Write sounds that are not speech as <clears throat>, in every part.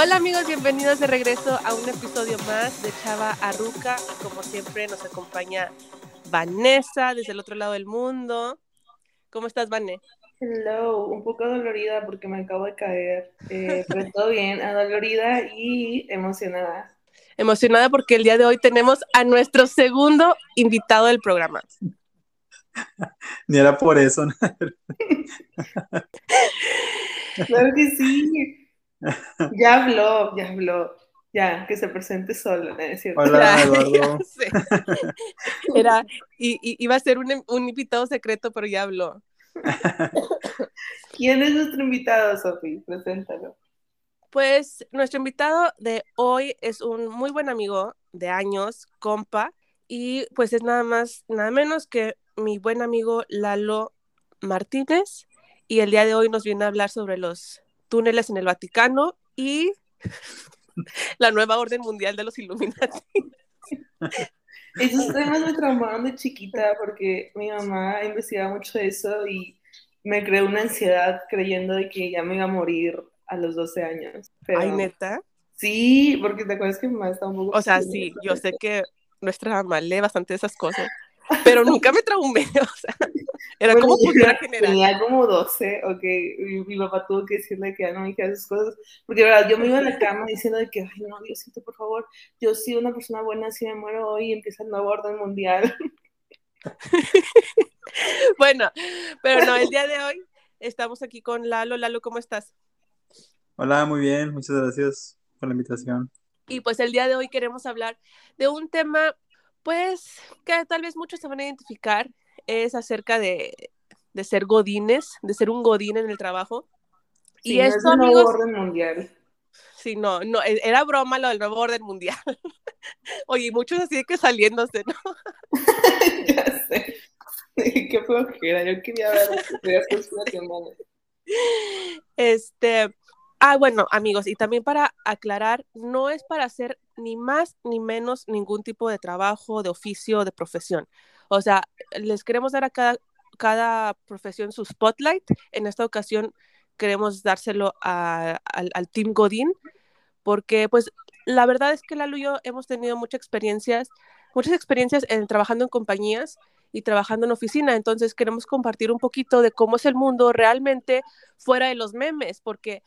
Hola amigos, bienvenidos de regreso a un episodio más de Chava Arruca. Como siempre nos acompaña Vanessa desde el otro lado del mundo. ¿Cómo estás, Vanessa? Hello, un poco dolorida porque me acabo de caer, eh, pero todo bien, adolorida y emocionada. Emocionada porque el día de hoy tenemos a nuestro segundo invitado del programa. Ni era por eso. <laughs> claro que sí. <laughs> Ya habló, ya habló. Ya, que se presente solo, ¿no es cierto? Hola. <laughs> <laughs> Era, y, iba a ser un, un, invitado secreto, pero ya habló. ¿Quién es nuestro invitado, Sofi? Preséntalo. Pues nuestro invitado de hoy es un muy buen amigo de años, compa, y pues es nada más, nada menos que mi buen amigo Lalo Martínez, y el día de hoy nos viene a hablar sobre los túneles en el Vaticano y <laughs> la nueva orden mundial de los Illuminati. <laughs> Esos temas me traumaron de chiquita porque mi mamá investigaba mucho eso y me creó una ansiedad creyendo de que ya me iba a morir a los 12 años. Ay, neta. Sí, porque te acuerdas que mi mamá estaba un poco... O sea, sí, yo sé que nuestra mamá lee bastante de esas cosas, pero nunca me traumé, <laughs> o sea, era como cultura general. Tenía como 12, ok, mi, mi, papá tuvo que decirle que ya no me dijera esas cosas, porque verdad, yo me iba a la cama diciendo de que, ay no, Diosito, por favor, yo soy una persona buena, si me muero hoy empieza el nuevo orden mundial. <laughs> bueno, pero no, el día de hoy estamos aquí con Lalo. Lalo, ¿cómo estás? Hola, muy bien, muchas gracias por la invitación. Y pues el día de hoy queremos hablar de un tema pues que tal vez muchos se van a identificar, es acerca de, de ser godines, de ser un godín en el trabajo. y es el nuevo orden mundial. Sí, no, no, e, era broma lo del nuevo orden mundial. <laughs> Oye, muchos así de que saliéndose, ¿no? <laughs> ya sé. Qué flojera, yo quería ver Este, Ah, bueno, amigos, y también para aclarar, no es para hacer ni más ni menos ningún tipo de trabajo, de oficio, de profesión. O sea, les queremos dar a cada, cada profesión su spotlight. En esta ocasión queremos dárselo al, al, Team Godín, porque pues la verdad es que Lalo y yo hemos tenido muchas experiencias, muchas experiencias en trabajando en compañías y trabajando en oficina. Entonces queremos compartir un poquito de cómo es el mundo realmente fuera de los memes, porque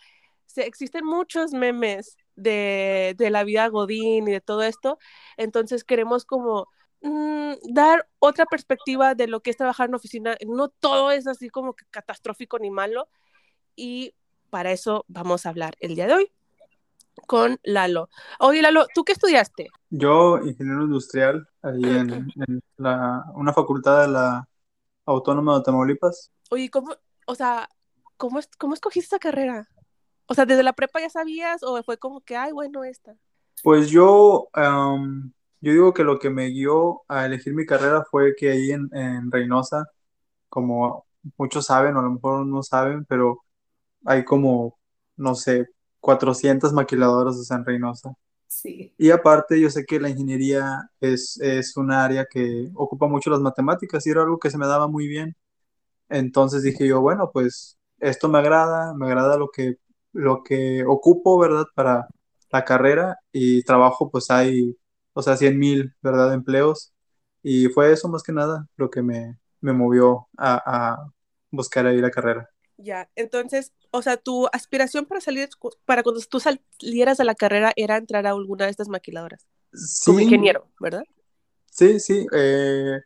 existen muchos memes de, la vida Godín y de todo esto, entonces queremos como mm, dar otra perspectiva de lo que es trabajar en oficina. No todo es así como que catastrófico ni malo y para eso vamos a hablar el día de hoy con Lalo. Oye, Lalo, ¿tú qué estudiaste? Yo, ingeniero industrial, ahí en, una facultad de la Autónoma de Tamaulipas. Oye, ¿cómo, o sea, cómo, cómo escogiste esa carrera? O sea, ¿desde la prepa ya sabías o fue como que, ay, bueno, esta? Pues yo, yo digo que lo que me guió a elegir mi carrera fue que ahí en, en Reynosa, como muchos saben o a lo mejor no saben, pero hay como, no sé, 400 maquiladoras o sea, en Reynosa. Sí. Y aparte, yo sé que la ingeniería es, es un área que ocupa mucho las matemáticas y era algo que se me daba muy bien. Entonces dije yo, bueno, pues esto me agrada, me agrada lo que lo que ocupo, ¿verdad? Para la carrera y trabajo, pues hay, o sea, 100 mil, ¿verdad? Empleos. Y fue eso más que nada lo que me, me movió a, a, buscar ahí la carrera. Ya, entonces, o sea, tu aspiración para salir, para cuando tú salieras de la carrera era entrar a alguna de estas maquiladoras. Sí, como ingeniero, ¿verdad? Sí, sí. Eh,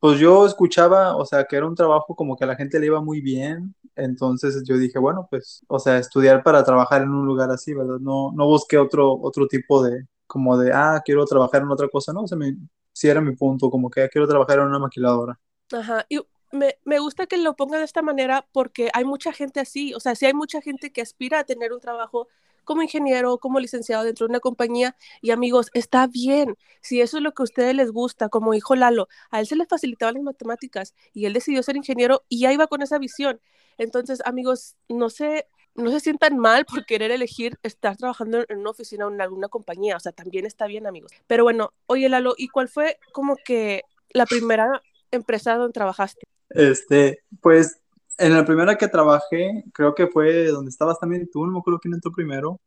pues yo escuchaba, o sea, que era un trabajo como que a la gente le iba muy bien, entonces yo dije, bueno, pues, o sea, estudiar para trabajar en un lugar así, ¿verdad? No, no busqué otro, otro tipo de, como de, ah, quiero trabajar en otra cosa, no, o sea, me, sí era mi punto, como que quiero trabajar en una maquiladora. Ajá, y me, me gusta que lo ponga de esta manera porque hay mucha gente así, o sea, sí hay mucha gente que aspira a tener un trabajo como ingeniero, como licenciado dentro de una compañía. Y amigos, está bien. Si eso es lo que a ustedes les gusta, como dijo Lalo, a él se le facilitaban las matemáticas y él decidió ser ingeniero y ya iba con esa visión. Entonces, amigos, no se, no se sientan mal por querer elegir estar trabajando en una oficina o en alguna compañía. O sea, también está bien, amigos. Pero bueno, oye, Lalo, ¿y cuál fue como que la primera empresa donde trabajaste? Este, pues en la primera que trabajé, creo que fue donde estabas también tú, no me acuerdo quién entró primero.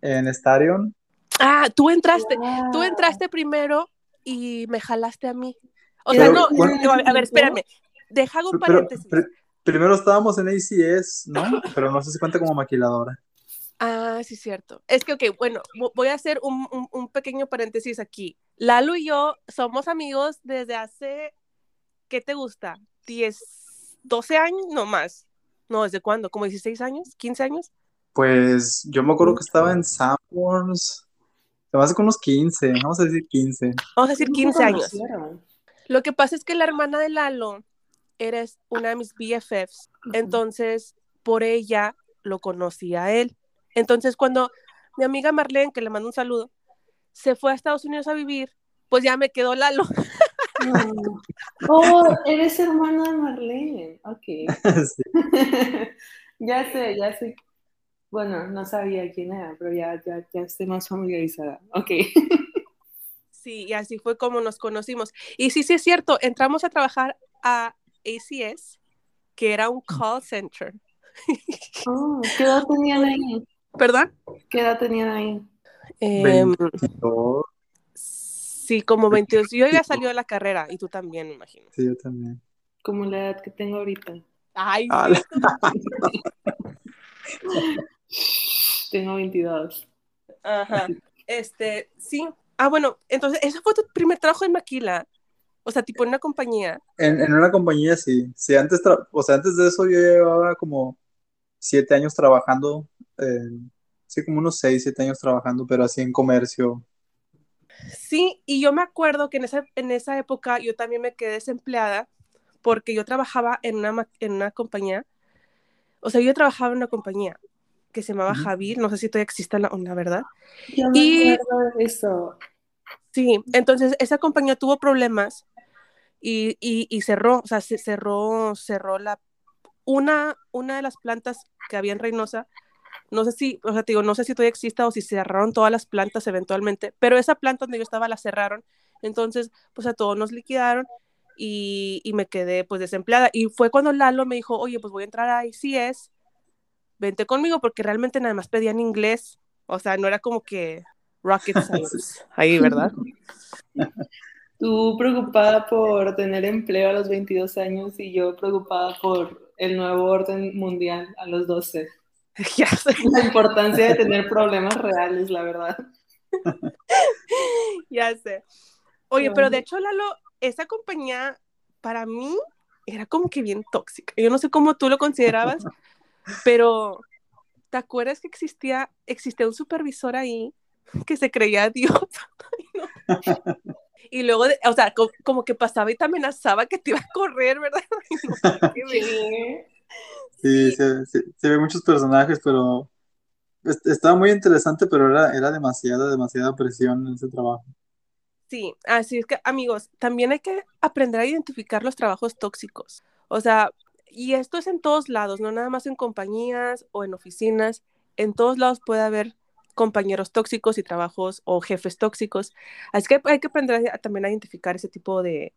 en Starion. Ah, tú entraste, tú Wow. entraste primero y me jalaste a mí. O Pero, sea, no, bueno, no, a ver, espérame. Deja un Pero, paréntesis. Pr- primero estábamos en ACS, ¿no? Pero no sé si cuenta como maquiladora. Ah, sí, cierto. Es que, ok, bueno, vo- voy a hacer un, un- un pequeño paréntesis aquí. Lalo y yo somos amigos desde hace, ¿qué te gusta? ¿10, 12 años? No más. No, ¿desde cuándo? ¿Como 16 años? ¿15 años? Pues yo me acuerdo que estaba en Sanborns. Se me hace con unos 15, vamos a decir 15. Vamos a decir ¿Cómo se 15 años. Lo que pasa es que la hermana de Lalo eres una de mis BFFs, entonces por ella lo conocí a él. Entonces cuando mi amiga Marlene, que le mando un saludo, se fue a Estados Unidos a vivir, pues ya me quedó Lalo. <laughs> Oh, eres hermano de Marlene. Ok. <laughs> Sí. <laughs> ya sé, ya sé. Bueno, no sabía quién era, pero ya, ya, ya estoy más familiarizada. Ok. Sí, y así fue como nos conocimos. Y sí, sí es cierto, entramos a trabajar a ACS, que era un call center. <laughs> Oh, ¿qué edad tenían ahí? ¿Perdón? ¿Qué edad tenían ahí? 22, sí, como 22. Yo ya salió de la carrera y tú también, me imagino. sí, yo también. Como la edad que tengo ahorita. Ay, Ah, sí. <laughs> Tengo 22. Ajá. Este, sí. Ah, bueno, entonces, ese fue tu primer trabajo en Maquila. O sea, tipo en una compañía. En, en una compañía sí. Sí, antes, tra- o sea, antes de eso yo llevaba como siete años trabajando, en- sí, como unos seis, siete años trabajando, pero así en comercio. Sí, y yo me acuerdo que en esa, en esa época yo también me quedé desempleada porque yo trabajaba en una, en una compañía. O sea, yo trabajaba en una compañía que se llamaba Ujú. Javier, no sé si todavía existe la, la verdad. Yo me Y- acuerdo de eso. Sí, entonces esa compañía tuvo problemas y, y, y cerró, o sea, se cerró, cerró la, una, una de las plantas que había en Reynosa, no sé si, o sea, te digo, no sé si todavía exista o si cerraron todas las plantas eventualmente, pero esa planta donde yo estaba la cerraron, entonces, pues a todos nos liquidaron y, y me quedé pues desempleada. Y fue cuando Lalo me dijo, oye, pues voy a entrar a ICS, vente conmigo, porque realmente nada más pedían inglés, o sea, no era como que rocket science <laughs> ahí, ¿verdad? <laughs> Tú preocupada por tener empleo a los 22 años y yo preocupada por el nuevo orden mundial a los 12. <laughs> ya sé. La importancia de tener problemas reales, la verdad. <laughs> Ya sé. Oye, pero de hecho, Lalo, esa compañía para mí era como que bien tóxica. Yo no sé cómo tú lo considerabas, <laughs> pero ¿te acuerdas que existía, existía un supervisor ahí que se creía Dios? Ay, no. Y luego, de- o sea, co- como, que pasaba y te amenazaba que te iba a correr, ¿verdad? <laughs> No. Sí, se, se- se ve muchos personajes, pero es- estaba muy interesante, pero era, era demasiada, demasiada presión en ese trabajo. Sí, así es que amigos, también hay que aprender a identificar los trabajos tóxicos. O sea, y esto es en todos lados, no nada más en compañías o en oficinas. En todos lados puede haber compañeros tóxicos y trabajos o jefes tóxicos. Así que hay que aprender a- también a identificar ese tipo de,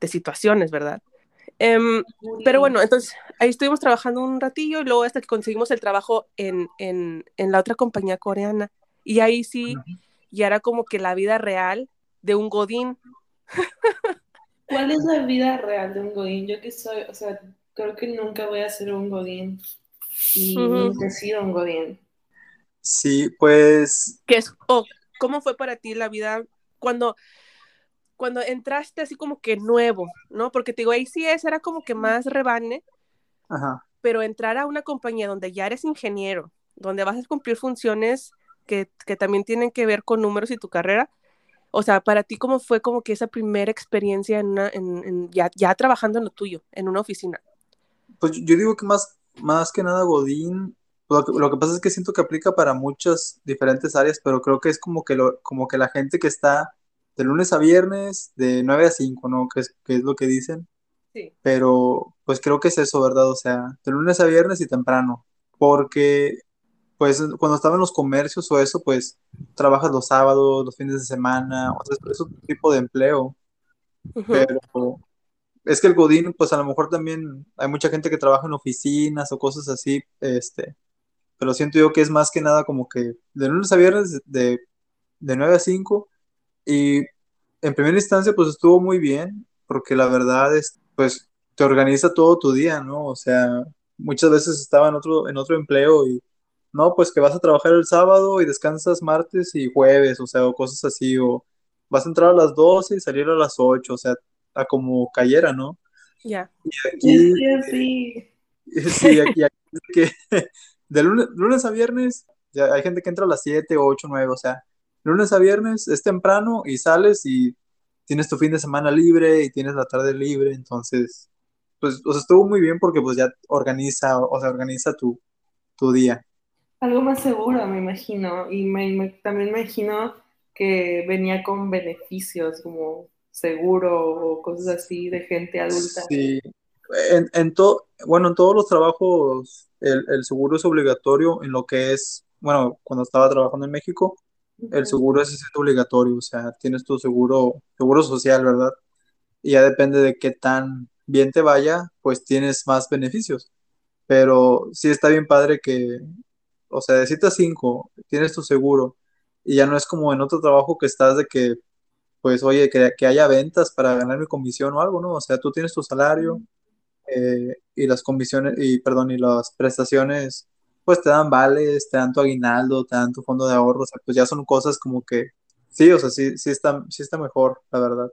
de situaciones, ¿verdad? Em, pero bueno, entonces ahí estuvimos trabajando un ratillo y luego hasta que conseguimos el trabajo en, en, en la otra compañía coreana. Y ahí sí, ya era como que la vida real de un godín. <laughs> ¿Cuál es la vida real de un godín? Yo que soy, o sea, creo que nunca voy a ser un godín y Ujú. nunca he sido un godín. Sí, pues ¿Qué es, o ¿Cómo fue para ti la vida cuando, cuando entraste así como que nuevo, ¿no? Porque te digo, ACS era como que más rebane, Ajá. pero entrar a una compañía donde ya eres ingeniero, donde vas a cumplir funciones que, que también tienen que ver con números y tu carrera, o sea, para ti, ¿cómo fue como que esa primera experiencia en una, en, en- ya, ya trabajando en lo tuyo, en una oficina? Pues yo digo que más, más que nada Godín, lo que, lo que pasa es que siento que aplica para muchas diferentes áreas, pero creo que es como que, lo, como que la gente que está de lunes a viernes, de 9 a 5, ¿no? Que es, que es lo que dicen, Sí. pero pues creo que es eso, ¿verdad? O sea, de lunes a viernes y temprano, porque pues cuando estaba en los comercios o eso, pues trabajas los sábados, los fines de semana, o sea, es otro tipo de empleo. Pero es que el Godín, pues a lo mejor también hay mucha gente que trabaja en oficinas o cosas así, este, pero siento yo que es más que nada como que de lunes a viernes de, de 9 a 5 y en primera instancia pues estuvo muy bien porque la verdad es pues te organiza todo tu día, ¿no? O sea, muchas veces estaba en otro, en otro empleo y no, pues que vas a trabajar el sábado y descansas martes y jueves, o sea, o cosas así, o vas a entrar a las 12 y salir a las 8, o sea, a como cayera, ¿no? Ya. Y aquí, sí. <laughs> sí, aquí, aquí que de lunes, lunes a viernes, ya hay gente que entra a las 7, 8, 9, o sea, lunes a viernes es temprano y sales y tienes tu fin de semana libre y tienes la tarde libre, entonces, pues, o sea, estuvo muy bien porque pues ya organiza, o sea, organiza tu, tu día. Algo más seguro, me imagino, y me, me, también me imagino que venía con beneficios como seguro o cosas así de gente adulta. Sí, en, en todo, bueno, en todos los trabajos el, el, seguro es obligatorio en lo que es, bueno, cuando estaba trabajando en México, el seguro es, es obligatorio, o sea, tienes tu seguro, seguro social, ¿verdad? Y ya depende de qué tan bien te vaya, pues tienes más beneficios. Pero sí está bien padre que, o sea, de 7 a 5 tienes tu seguro y ya no es como en otro trabajo que estás de que, pues, oye, que, que haya ventas para ganar mi comisión o algo, ¿no? O sea, tú tienes tu salario eh, y las comisiones, y perdón, y las prestaciones, pues te dan vales, te dan tu aguinaldo, te dan tu fondo de ahorro, o sea, pues ya son cosas como que, sí, o sea, sí, sí está, sí está mejor, la verdad.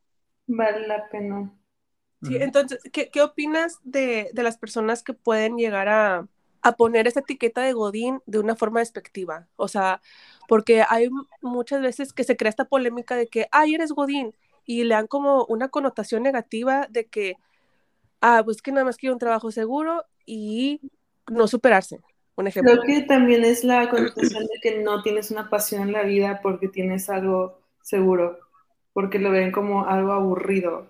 Vale la pena. Sí, entonces, ¿qué, qué opinas de, de, las personas que pueden llegar a, a, poner esa etiqueta de Godín de una forma despectiva? O sea, porque hay muchas veces que se crea esta polémica de que, ay, eres Godín, y le dan como una connotación negativa de que, ah, pues que nada más quiere un trabajo seguro y no superarse. Un ejemplo. Creo que también es la connotación de que no tienes una pasión en la vida porque tienes algo seguro, porque lo ven como algo aburrido.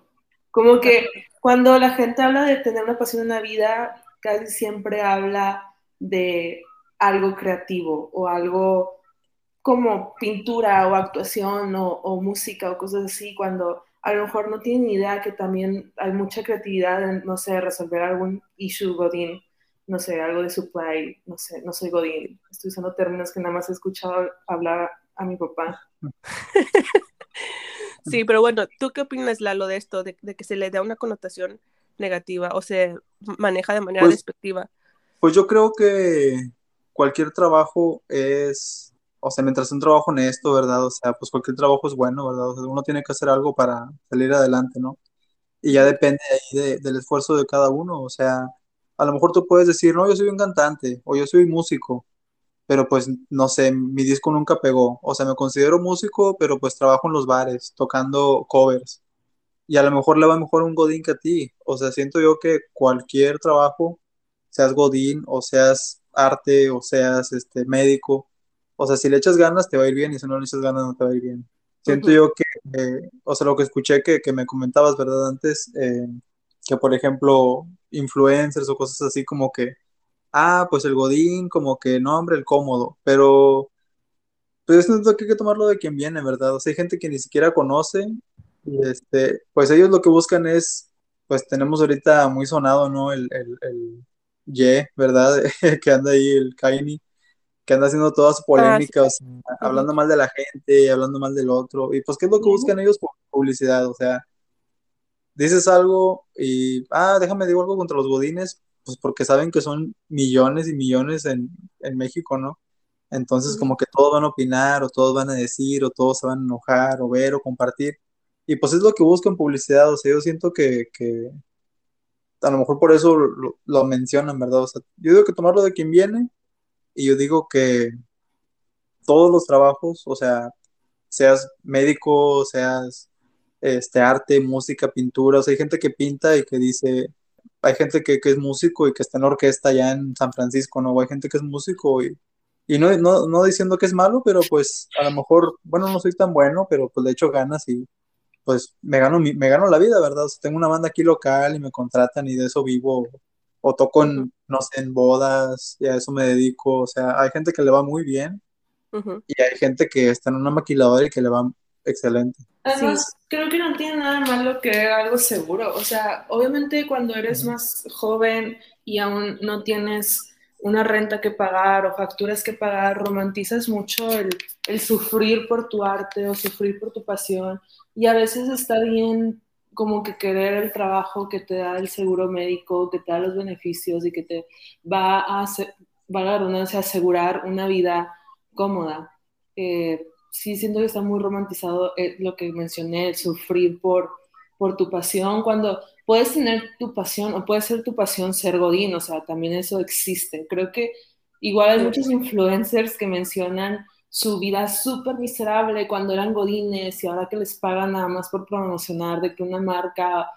Como que cuando la gente habla de tener una pasión en la vida, casi siempre habla de algo creativo o algo como pintura o actuación o, o música o cosas así, cuando a lo mejor no tienen ni idea que también hay mucha creatividad en, no sé, resolver algún issue Godín, no sé, algo de supply, no sé, no soy Godín, estoy usando términos que nada más he escuchado hablar a mi papá. <laughs> sí, pero bueno, ¿tú qué opinas, Lalo, de esto, de, de, que se le da una connotación negativa o se maneja de manera pues, despectiva? Pues yo creo que cualquier trabajo es o sea, mientras un trabajo honesto, ¿verdad? O sea, pues cualquier trabajo es bueno, ¿verdad? O sea, uno tiene que hacer algo para salir adelante, ¿no? Y ya depende ahí de, del esfuerzo de cada uno, o sea, a lo mejor tú puedes decir, no, yo soy un cantante, o yo soy músico, pero pues, no sé, mi disco nunca pegó, o sea, me considero músico, pero pues trabajo en los bares, tocando covers, y a lo mejor le va mejor un godín que a ti, o sea, siento yo que cualquier trabajo, seas godín, o seas arte, o seas este, médico, o sea, si le echas ganas te va a ir bien y si no le echas ganas no te va a ir bien. Siento uh -huh. yo que, eh, o sea, lo que escuché que, que me comentabas, ¿verdad? Antes, eh, que por ejemplo, influencers o cosas así como que, ah, pues el godín, como que, no, hombre, el cómodo, pero pues siento que hay que tomarlo de quien viene, ¿verdad? O sea, hay gente que ni siquiera conoce y este, pues ellos lo que buscan es, pues tenemos ahorita muy sonado, ¿no? El, el, el Ye, ¿verdad? <laughs> que anda ahí, el Kaini que anda haciendo toda su polémica, ah, sí. o sea, hablando mal de la gente, hablando mal del otro, y pues qué es lo que buscan ellos por publicidad, o sea, dices algo y, ah, déjame digo algo contra los godines, pues porque saben que son millones y millones en, en México, ¿no? Entonces como que todos van a opinar, o todos van a decir, o todos se van a enojar, o ver, o compartir, y pues es lo que buscan publicidad, o sea, yo siento que, que a lo mejor por eso lo, lo mencionan, ¿verdad? O sea, yo digo que tomarlo de quien viene, y yo digo que todos los trabajos, o sea, seas médico, seas este, arte, música, pintura, o sea, hay gente que pinta y que dice, hay gente que, que es músico y que está en orquesta allá en San Francisco, ¿no? O hay gente que es músico y, y no, no, no diciendo que es malo, pero pues a lo mejor, bueno, no soy tan bueno, pero pues le echo ganas y pues me gano, me gano la vida, ¿verdad? O sea, tengo una banda aquí local y me contratan y de eso vivo o toco en, no sé, en bodas, y a eso me dedico, o sea, hay gente que le va muy bien uh -huh. y hay gente que está en una maquiladora y que le va excelente. Además, sí. creo que no tiene nada malo que algo seguro, o sea, obviamente cuando eres uh -huh. más joven y aún no tienes una renta que pagar o facturas que pagar, romantizas mucho el, el sufrir por tu arte o sufrir por tu pasión y a veces está bien como que querer el trabajo que te da el seguro médico, que te da los beneficios y que te va a, va a, asegurar una vida cómoda. Eh, sí siento que está muy romantizado eh, lo que mencioné, el sufrir por, por tu pasión, cuando puedes tener tu pasión o puede ser tu pasión ser godín, o sea, también eso existe. Creo que igual hay muchos influencers que mencionan su vida súper miserable cuando eran godines y ahora que les pagan nada más por promocionar de que una marca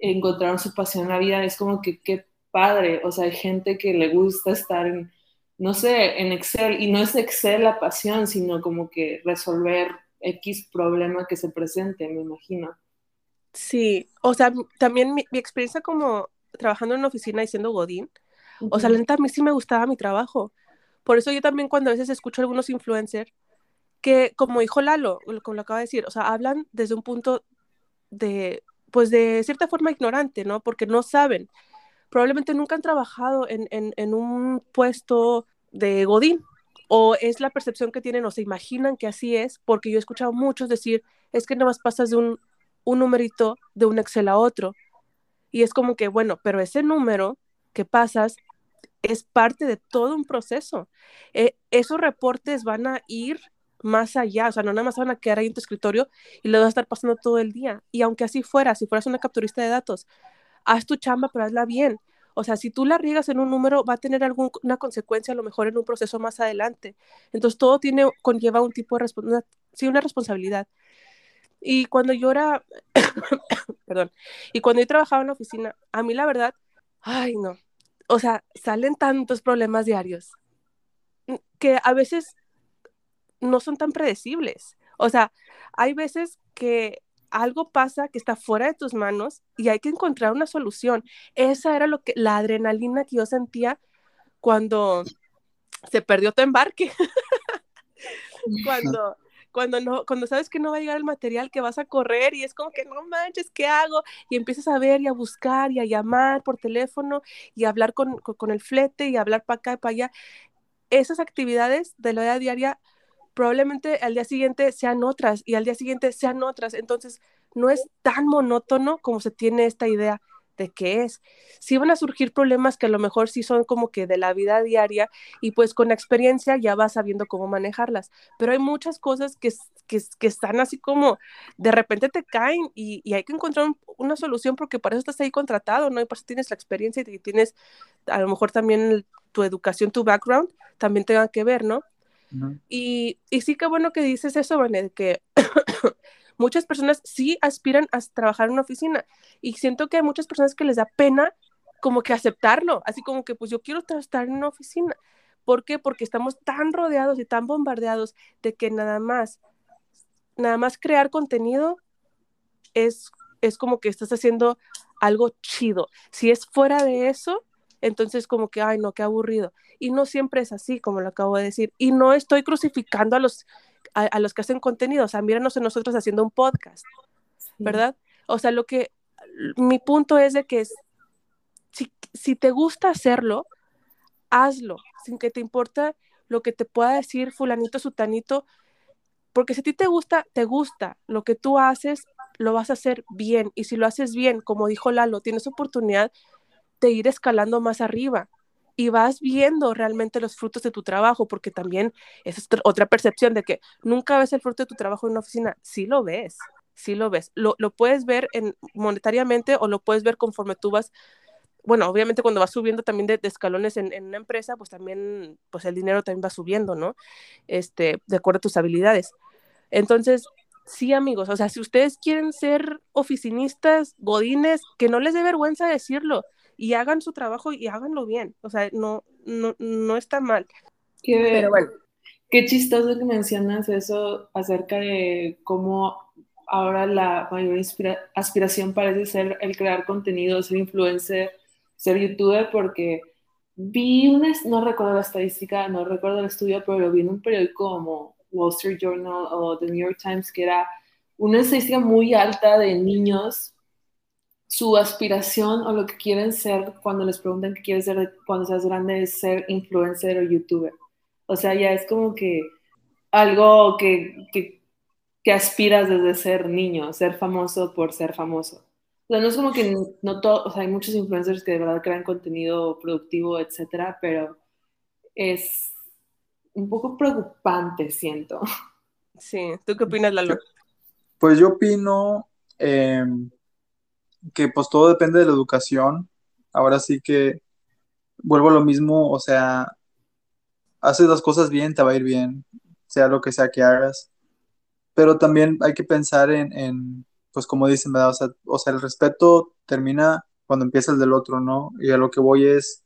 encontraron su pasión en la vida, es como que qué padre, o sea, hay gente que le gusta estar en, no sé, en Excel, y no es Excel la pasión, sino como que resolver X problema que se presente, me imagino. Sí, o sea, también mi, experiencia como trabajando en una oficina y siendo Godín, o sea, lenta a mí sí me gustaba mi trabajo. Por eso yo también cuando a veces escucho a algunos influencers que, como dijo Lalo, como lo acaba de decir, o sea, hablan desde un punto de, pues de cierta forma ignorante, ¿no? Porque no saben probablemente nunca han trabajado en, un puesto de Godín o es la percepción que tienen o se imaginan que así es, porque yo he escuchado muchos decir, es que nada más pasas de un, un numerito de un Excel a otro. Y es como que, bueno, pero ese número que pasas es parte de todo un proceso. Eh, esos reportes van a ir más allá, o sea, no nada más van a quedar ahí en tu escritorio y lo vas a estar pasando todo el día. Y aunque así fuera, si fueras una capturista de datos, haz tu chamba, pero hazla bien. O sea, si tú la riegas en un número, va a tener alguna consecuencia a lo mejor en un proceso más adelante. Entonces, todo tiene, conlleva un tipo de responsabilidad, sí, una responsabilidad. Y cuando yo era, <coughs> perdón, y cuando yo trabajaba en la oficina, a mí la verdad, ay, no, o sea, salen tantos problemas diarios que a veces no son tan predecibles. O sea, hay veces que algo pasa que está fuera de tus manos y hay que encontrar una solución. Esa era lo que la adrenalina que yo sentía cuando se perdió tu embarque. <laughs> cuando cuando no cuando sabes que no va a llegar el material que vas a correr y es como que no manches, ¿qué hago? Y empiezas a ver y a buscar y a llamar por teléfono y a hablar con, con, el flete y a hablar para acá y para allá. Esas actividades de la vida diaria probablemente al día siguiente sean otras y al día siguiente sean otras. Entonces, no es tan monótono como se tiene esta idea de qué es. Sí van a surgir problemas que a lo mejor sí son como que de la vida diaria y pues con la experiencia ya vas sabiendo cómo manejarlas, pero hay muchas cosas que, que, que están así como de repente te caen y, y hay que encontrar una solución porque para eso estás ahí contratado, ¿no? Y por eso tienes la experiencia y tienes a lo mejor también tu educación, tu background, también tenga que ver, ¿no? Y, y, sí que bueno que dices eso, Vanet, que muchas personas sí aspiran a trabajar en una oficina y siento que hay muchas personas que les da pena como que aceptarlo, así como que pues yo quiero estar en una oficina. ¿Por qué? Porque estamos tan rodeados y tan bombardeados de que nada más, nada más crear contenido es, es como que estás haciendo algo chido. Si es fuera de eso, entonces como que, ay, no, qué aburrido. Y no siempre es así, como lo acabo de decir. Y no estoy crucificando a los, a, los que hacen contenido, o sea, míranos en nosotros haciendo un podcast, ¿verdad? O sea, lo que, mi punto es de que si, si te gusta hacerlo, hazlo, sin que te importa lo que te pueda decir fulanito, sutanito, porque si a ti te gusta, te gusta, lo que tú haces, lo vas a hacer bien, y si lo haces bien, como dijo Lalo, tienes oportunidad de ir escalando más arriba y vas viendo realmente los frutos de tu trabajo, porque también es otra percepción de que nunca ves el fruto de tu trabajo en una oficina. Sí lo ves, sí lo ves. Lo, puedes ver en, monetariamente o lo puedes ver conforme tú vas bueno, obviamente cuando vas subiendo también de, escalones en, en, una empresa, pues también, pues el dinero también va subiendo, ¿no? Este, de acuerdo a tus habilidades. Entonces, sí, amigos, o sea, si ustedes quieren ser oficinistas, godines, que no les dé vergüenza decirlo y hagan su trabajo y háganlo bien. O sea, no, no, no está mal. Qué, Pero bueno. Qué chistoso que mencionas eso acerca de cómo ahora la mayor aspiración parece ser el crear contenido, ser influencer, ser youtuber, porque vi una, no recuerdo la estadística, no recuerdo el estudio, pero lo vi en un periódico como Wall Street Journal o The New York Times, que era una estadística muy alta de niños su aspiración o lo que quieren ser cuando les preguntan qué quieres ser cuando seas grande es ser influencer o youtuber. O sea, ya es como que algo que, que, que aspiras desde ser niño, ser famoso por ser famoso. O sea, no es como que no todo, o sea, hay muchos influencers que de verdad crean contenido productivo, etcétera, pero es un poco preocupante, siento. Sí, ¿tú qué opinas, Lalo? Pues yo opino eh, que pues todo depende de la educación. Ahora sí que vuelvo a lo mismo, o sea, haces las cosas bien, te va a ir bien, sea lo que sea que hagas. Pero también hay que pensar en, pues como dicen, ¿verdad? O o sea, el respeto termina cuando empieza el del otro, ¿no? Y a lo que voy es,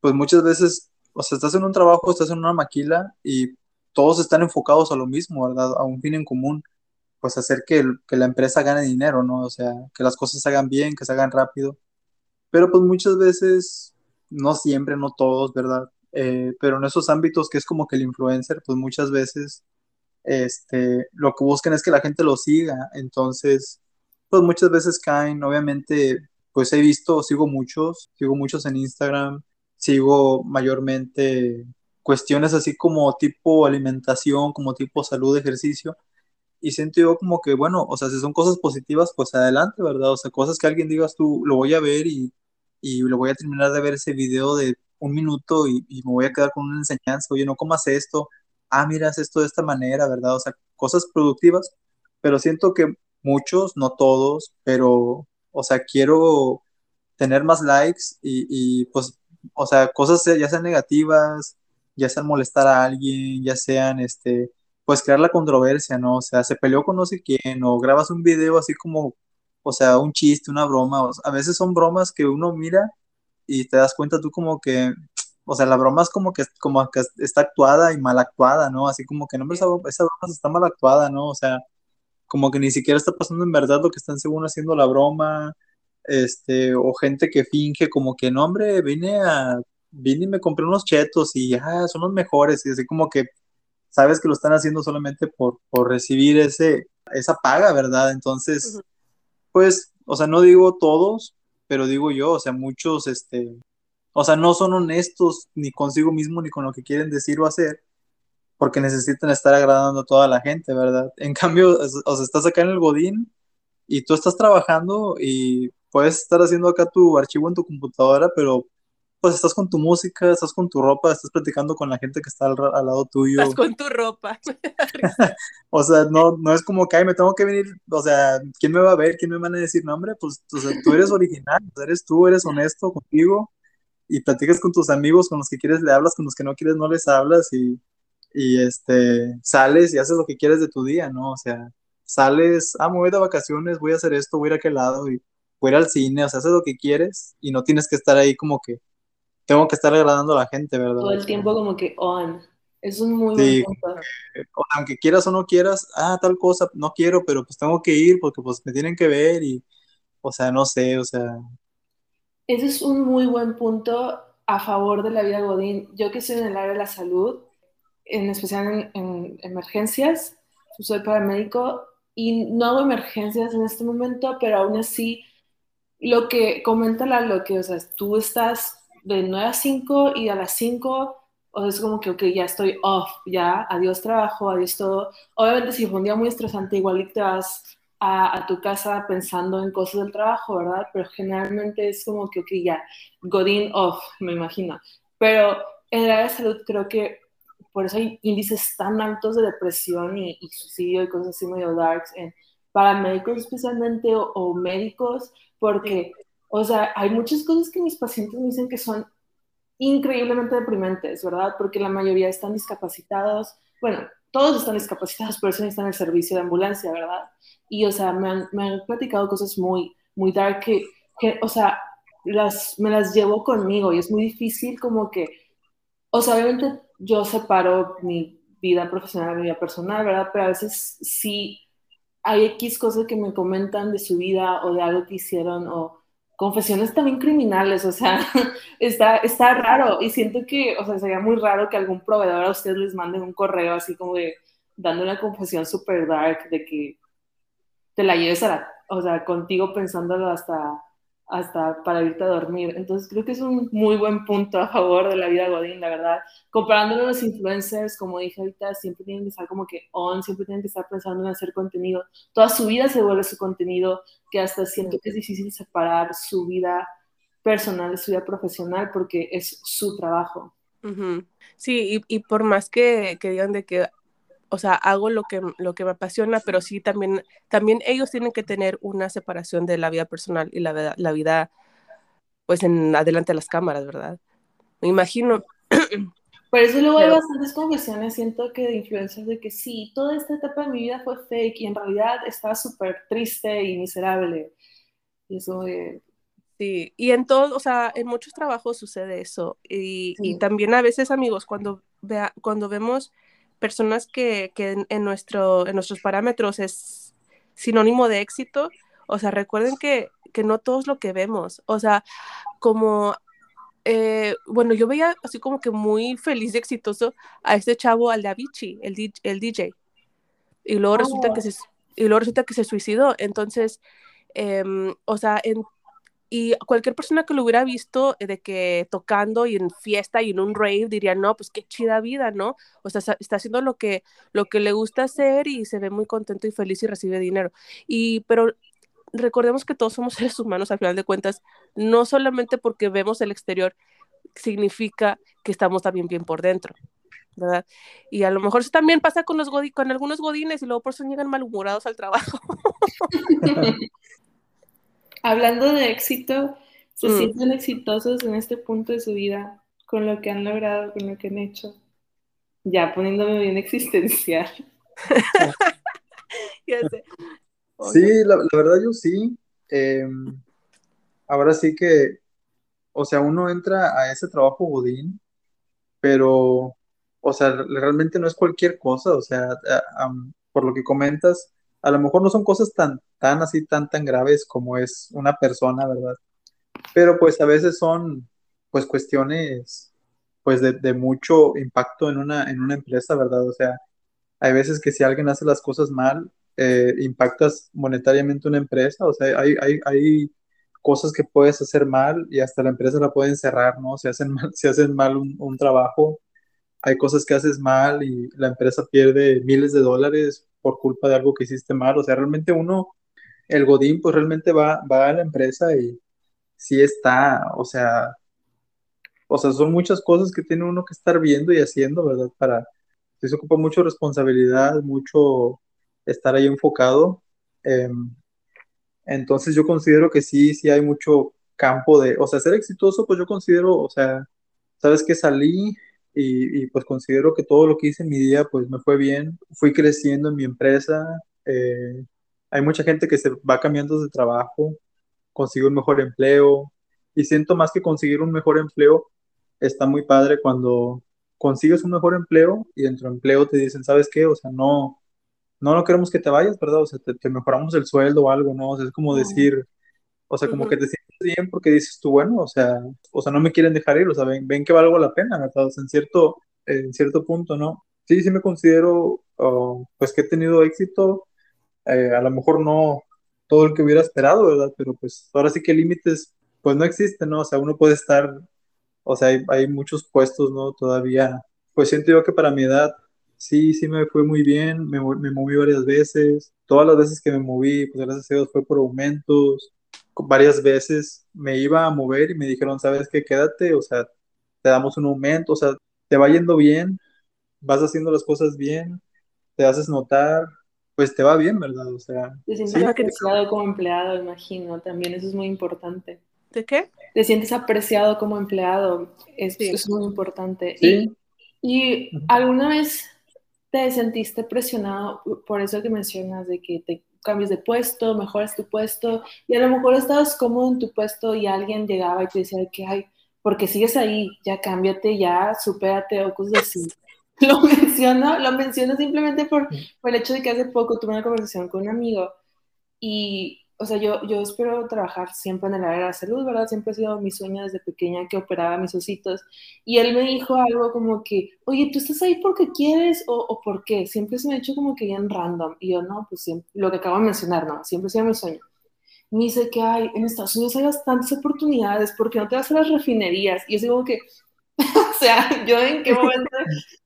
pues muchas veces, o sea, estás en un trabajo, estás en una maquila y todos están enfocados a lo mismo, ¿verdad? A un fin en común, pues hacer que, que la empresa gane dinero, ¿no? O sea, que las cosas se hagan bien, que se hagan rápido. Pero pues muchas veces, no siempre, no todos, ¿verdad? Eh, pero en esos ámbitos que es como que el influencer, pues muchas veces este, lo que buscan es que la gente lo siga, entonces, pues muchas veces caen, obviamente, pues he visto, sigo muchos, sigo muchos en Instagram, sigo mayormente cuestiones así como tipo alimentación, como tipo salud, ejercicio, y siento yo como que, bueno, o sea, si son cosas positivas, pues adelante, ¿verdad? O sea, cosas que alguien digas tú, lo voy a ver y, y lo voy a terminar de ver ese video de un minuto y, me voy a quedar con una enseñanza, oye, no comas esto, ah, miras esto de esta manera, ¿verdad? O sea, cosas productivas, pero siento que muchos, no todos, pero, o sea, quiero tener más likes y, y pues, o sea, cosas ya sean negativas, ya sean molestar a alguien, ya sean, este, pues crear la controversia, ¿no? O sea, se peleó con no sé quién, o grabas un video así como, o sea, un chiste, una broma, a veces son bromas que uno mira y te das cuenta tú como que, o sea, la broma es como que, como que está actuada y mal actuada, ¿no? Así como que, no, esa, esa broma está mal actuada, ¿no? O sea, como que ni siquiera está pasando en verdad lo que están según haciendo la broma, este, o gente que finge como que, no, hombre, vine a, vine y me compré unos chetos y, ah, son los mejores, y así como que sabes que lo están haciendo solamente por, por recibir ese, esa paga, ¿verdad? Entonces, pues, o sea, no digo todos, pero digo yo, o sea, muchos, este, o sea, no son honestos ni consigo mismo ni con lo que quieren decir o hacer, porque necesitan estar agradando a toda la gente, ¿verdad? <laughs> En cambio, o sea, estás acá en el Godín y tú estás trabajando y puedes estar haciendo acá tu archivo en tu computadora, pero pues estás con tu música, estás con tu ropa, estás platicando con la gente que está al, lado tuyo. Estás con tu ropa. <laughs> o sea, no, no es como que, ay, me tengo que venir, o sea, ¿quién me va a ver? ¿Quién me van a decir nombre? Pues o sea, tú eres original, eres tú, eres honesto contigo y platicas con tus amigos, con los que quieres le hablas, con los que no quieres no les hablas y, y este, sales y haces lo que quieres de tu día, ¿no? O sea, sales, ah, me voy de vacaciones, voy a hacer esto, voy a ir a aquel lado y voy a ir al cine, o sea, haces lo que quieres y no tienes que estar ahí como que tengo que estar agradando a la gente, ¿verdad? Todo el tiempo como que on. Es un muy buen punto. Aunque quieras o no quieras, ah, tal cosa, no quiero, pero pues tengo que ir porque pues me tienen que ver y, o sea, no sé, o sea. Ese es un muy buen punto a favor de la vida Godín. Yo que estoy en el área de la salud, en especial en, emergencias, soy paramédico y no hago emergencias en este momento, pero aún así, lo que comenta la, lo que, o sea, tú estás de 9 a 5 y a las 5, o es como que, ok, ya estoy off, ya, adiós trabajo, adiós todo. Obviamente si fue un día muy estresante, igual te vas a, a, tu casa pensando en cosas del trabajo, ¿verdad? Pero generalmente es como que, ok, ya, Godin off, me imagino. Pero en el área de salud creo que por eso hay índices tan altos de depresión y, suicidio y cosas así medio darks en paramédicos especialmente o, o médicos, porque o sea, hay muchas cosas que mis pacientes me dicen que son increíblemente deprimentes, ¿verdad? Porque la mayoría están discapacitados. Bueno, todos están discapacitados, pero eso necesitan el servicio de ambulancia, ¿verdad? Y, o sea, me han, me han platicado cosas muy, muy dark que, que, o sea, las, me las llevo conmigo y es muy difícil como que, o sea, obviamente yo separo mi vida profesional de mi vida personal, ¿verdad? Pero a veces sí hay X cosas que me comentan de su vida o de algo que hicieron o confesiones también criminales, o sea, <laughs> está, está raro. Y siento que, o sea, sería muy raro que algún proveedor a ustedes les mande un correo así como de dando una confesión super dark de que te la lleves a la, o sea, contigo pensándolo hasta hasta para irte a dormir. Entonces creo que es un muy buen punto a favor de la vida Godín, la verdad. Comparándolo a los influencers, como dije ahorita, siempre tienen que estar como que on, siempre tienen que estar pensando en hacer contenido. Toda su vida se vuelve su contenido, que hasta siento que es difícil separar su vida personal de su vida profesional porque es su trabajo. Sí, y, y, por más que, que digan de que o sea, hago lo que, lo que me apasiona, pero sí también, también ellos tienen que tener una separación de la vida personal y la, la vida, pues, en adelante de las cámaras, ¿verdad? Me imagino. <clears throat> Por eso luego hay bastantes confesiones, siento que de influencias de que sí, toda esta etapa de mi vida fue fake y en realidad estaba súper triste y miserable. Y eso. Sí, y en todo, o sea, en muchos trabajos sucede eso. Y, y también a veces, amigos, cuando, vea, cuando vemos personas que, en, nuestro, en nuestros parámetros es sinónimo de éxito, o sea, recuerden que, no todo es lo que vemos, o sea, como, eh, bueno, yo veía así como que muy feliz y exitoso a este chavo, al de Avicii, el, el DJ, y luego, resulta que oh. se, y luego resulta que se suicidó, entonces, em, o sea, en y cualquier persona que lo hubiera visto eh, de que tocando y en fiesta y en un rave diría, no, pues qué chida vida, ¿no? O sea, está haciendo lo que, lo que le gusta hacer y se ve muy contento y feliz y recibe dinero. Y, pero recordemos que todos somos <laughs> seres humanos al final de cuentas, no solamente porque vemos el exterior significa que estamos también bien por dentro. ¿verdad? Y a lo mejor eso también pasa con los con algunos godines y luego por eso llegan malhumorados al trabajo. <laughs> hablando de éxito, se mm. sienten exitosos en este punto de su vida con lo que han logrado, con lo que han hecho. Ya poniéndome bien <laughs> existencial. <laughs> Sí, la, verdad yo sí. Em, ahora sí que, o sea, uno entra a ese trabajo Godín, pero, o sea, realmente no es cualquier cosa, o sea, por lo que comentas, a lo mejor no son cosas tan, tan así, tan, tan graves como es una persona, ¿verdad? Pero pues a veces son, pues, cuestiones, pues, de, mucho impacto en una, en una empresa, ¿verdad? O sea, hay veces que si alguien hace las cosas mal, eh, impactas monetariamente una empresa, o sea, hay, hay, hay cosas que puedes hacer mal y hasta la empresa la pueden cerrar, ¿no? Si hacen mal, <laughs> hacen mal un, un trabajo, hay cosas que haces mal y la empresa pierde miles de dólares por culpa de algo que hiciste mal. O sea, realmente uno, el Godín, pues realmente va, va a la empresa y sí está, o sea, o sea, son muchas cosas que tiene uno que estar viendo y haciendo, ¿verdad? Para, se ocupa mucho responsabilidad, mucho estar ahí enfocado. Em, entonces yo considero que sí, sí hay mucho campo de, o sea, ser exitoso, pues yo considero, o sea, sabes que salí, y, pues considero que todo lo que hice en mi día pues me fue bien, fui creciendo en mi empresa, eh, hay mucha gente que se va cambiando de trabajo, consigue un mejor empleo y siento más que conseguir un mejor empleo, está muy padre cuando consigues un mejor empleo y dentro de empleo te dicen, ¿sabes qué? O sea, no, no, no queremos que te vayas, ¿verdad? O sea, te, mejoramos el sueldo o algo, ¿no? O sea, es como decir, o sea, como que te sientes bien porque dices tú, bueno, o sea, o sea, no me quieren dejar ir, o sea, ven, ven que valgo la pena, ¿verdad? O sea, en cierto, en cierto punto, ¿no? Sí, sí me considero, oh, pues que he tenido éxito, eh, a lo mejor no todo el que hubiera esperado, ¿verdad? Pero pues ahora sí que límites, pues no existen, ¿no? O sea, uno puede estar, o sea, hay, hay muchos puestos, ¿no? Todavía, pues siento yo que para mi edad, sí, sí me fue muy bien, me, me moví varias veces, todas las veces que me moví, pues gracias a Dios fue por aumentos, varias veces me iba a mover y me dijeron, sabes qué, quédate, o sea, te damos un aumento, o sea, te va yendo bien, vas haciendo las cosas bien, te haces notar, pues te va bien, ¿verdad? O sea, te sientes apreciado como empleado, imagino, también eso es muy importante. ¿De qué? Te sientes apreciado como empleado, es, es muy importante. ¿Sí? Y, y alguna vez te sentiste presionado por eso que mencionas de que te cambies de puesto, mejoras tu puesto, y a lo mejor estabas cómodo en tu puesto y alguien llegaba y te decía que, ay, porque sigues ahí, ya cámbiate, ya supérate o cosas así. <laughs> Lo menciono, lo menciono simplemente por, por el hecho de que hace poco tuve una conversación con un amigo y o sea, yo, yo espero trabajar siempre en el área de la salud, ¿verdad? Siempre ha sido mi sueño desde pequeña que operaba mis ositos. Y él me dijo algo como que, oye, ¿tú estás ahí porque quieres o, o por qué? Siempre se me ha hecho como que bien random. Y yo, no, pues siempre, lo que acabo de mencionar, no, siempre ha sido mi sueño. me dice que hay, en Estados Unidos hay bastantes oportunidades, porque no te vas a las refinerías? Y yo digo que, <laughs> o sea, yo en qué momento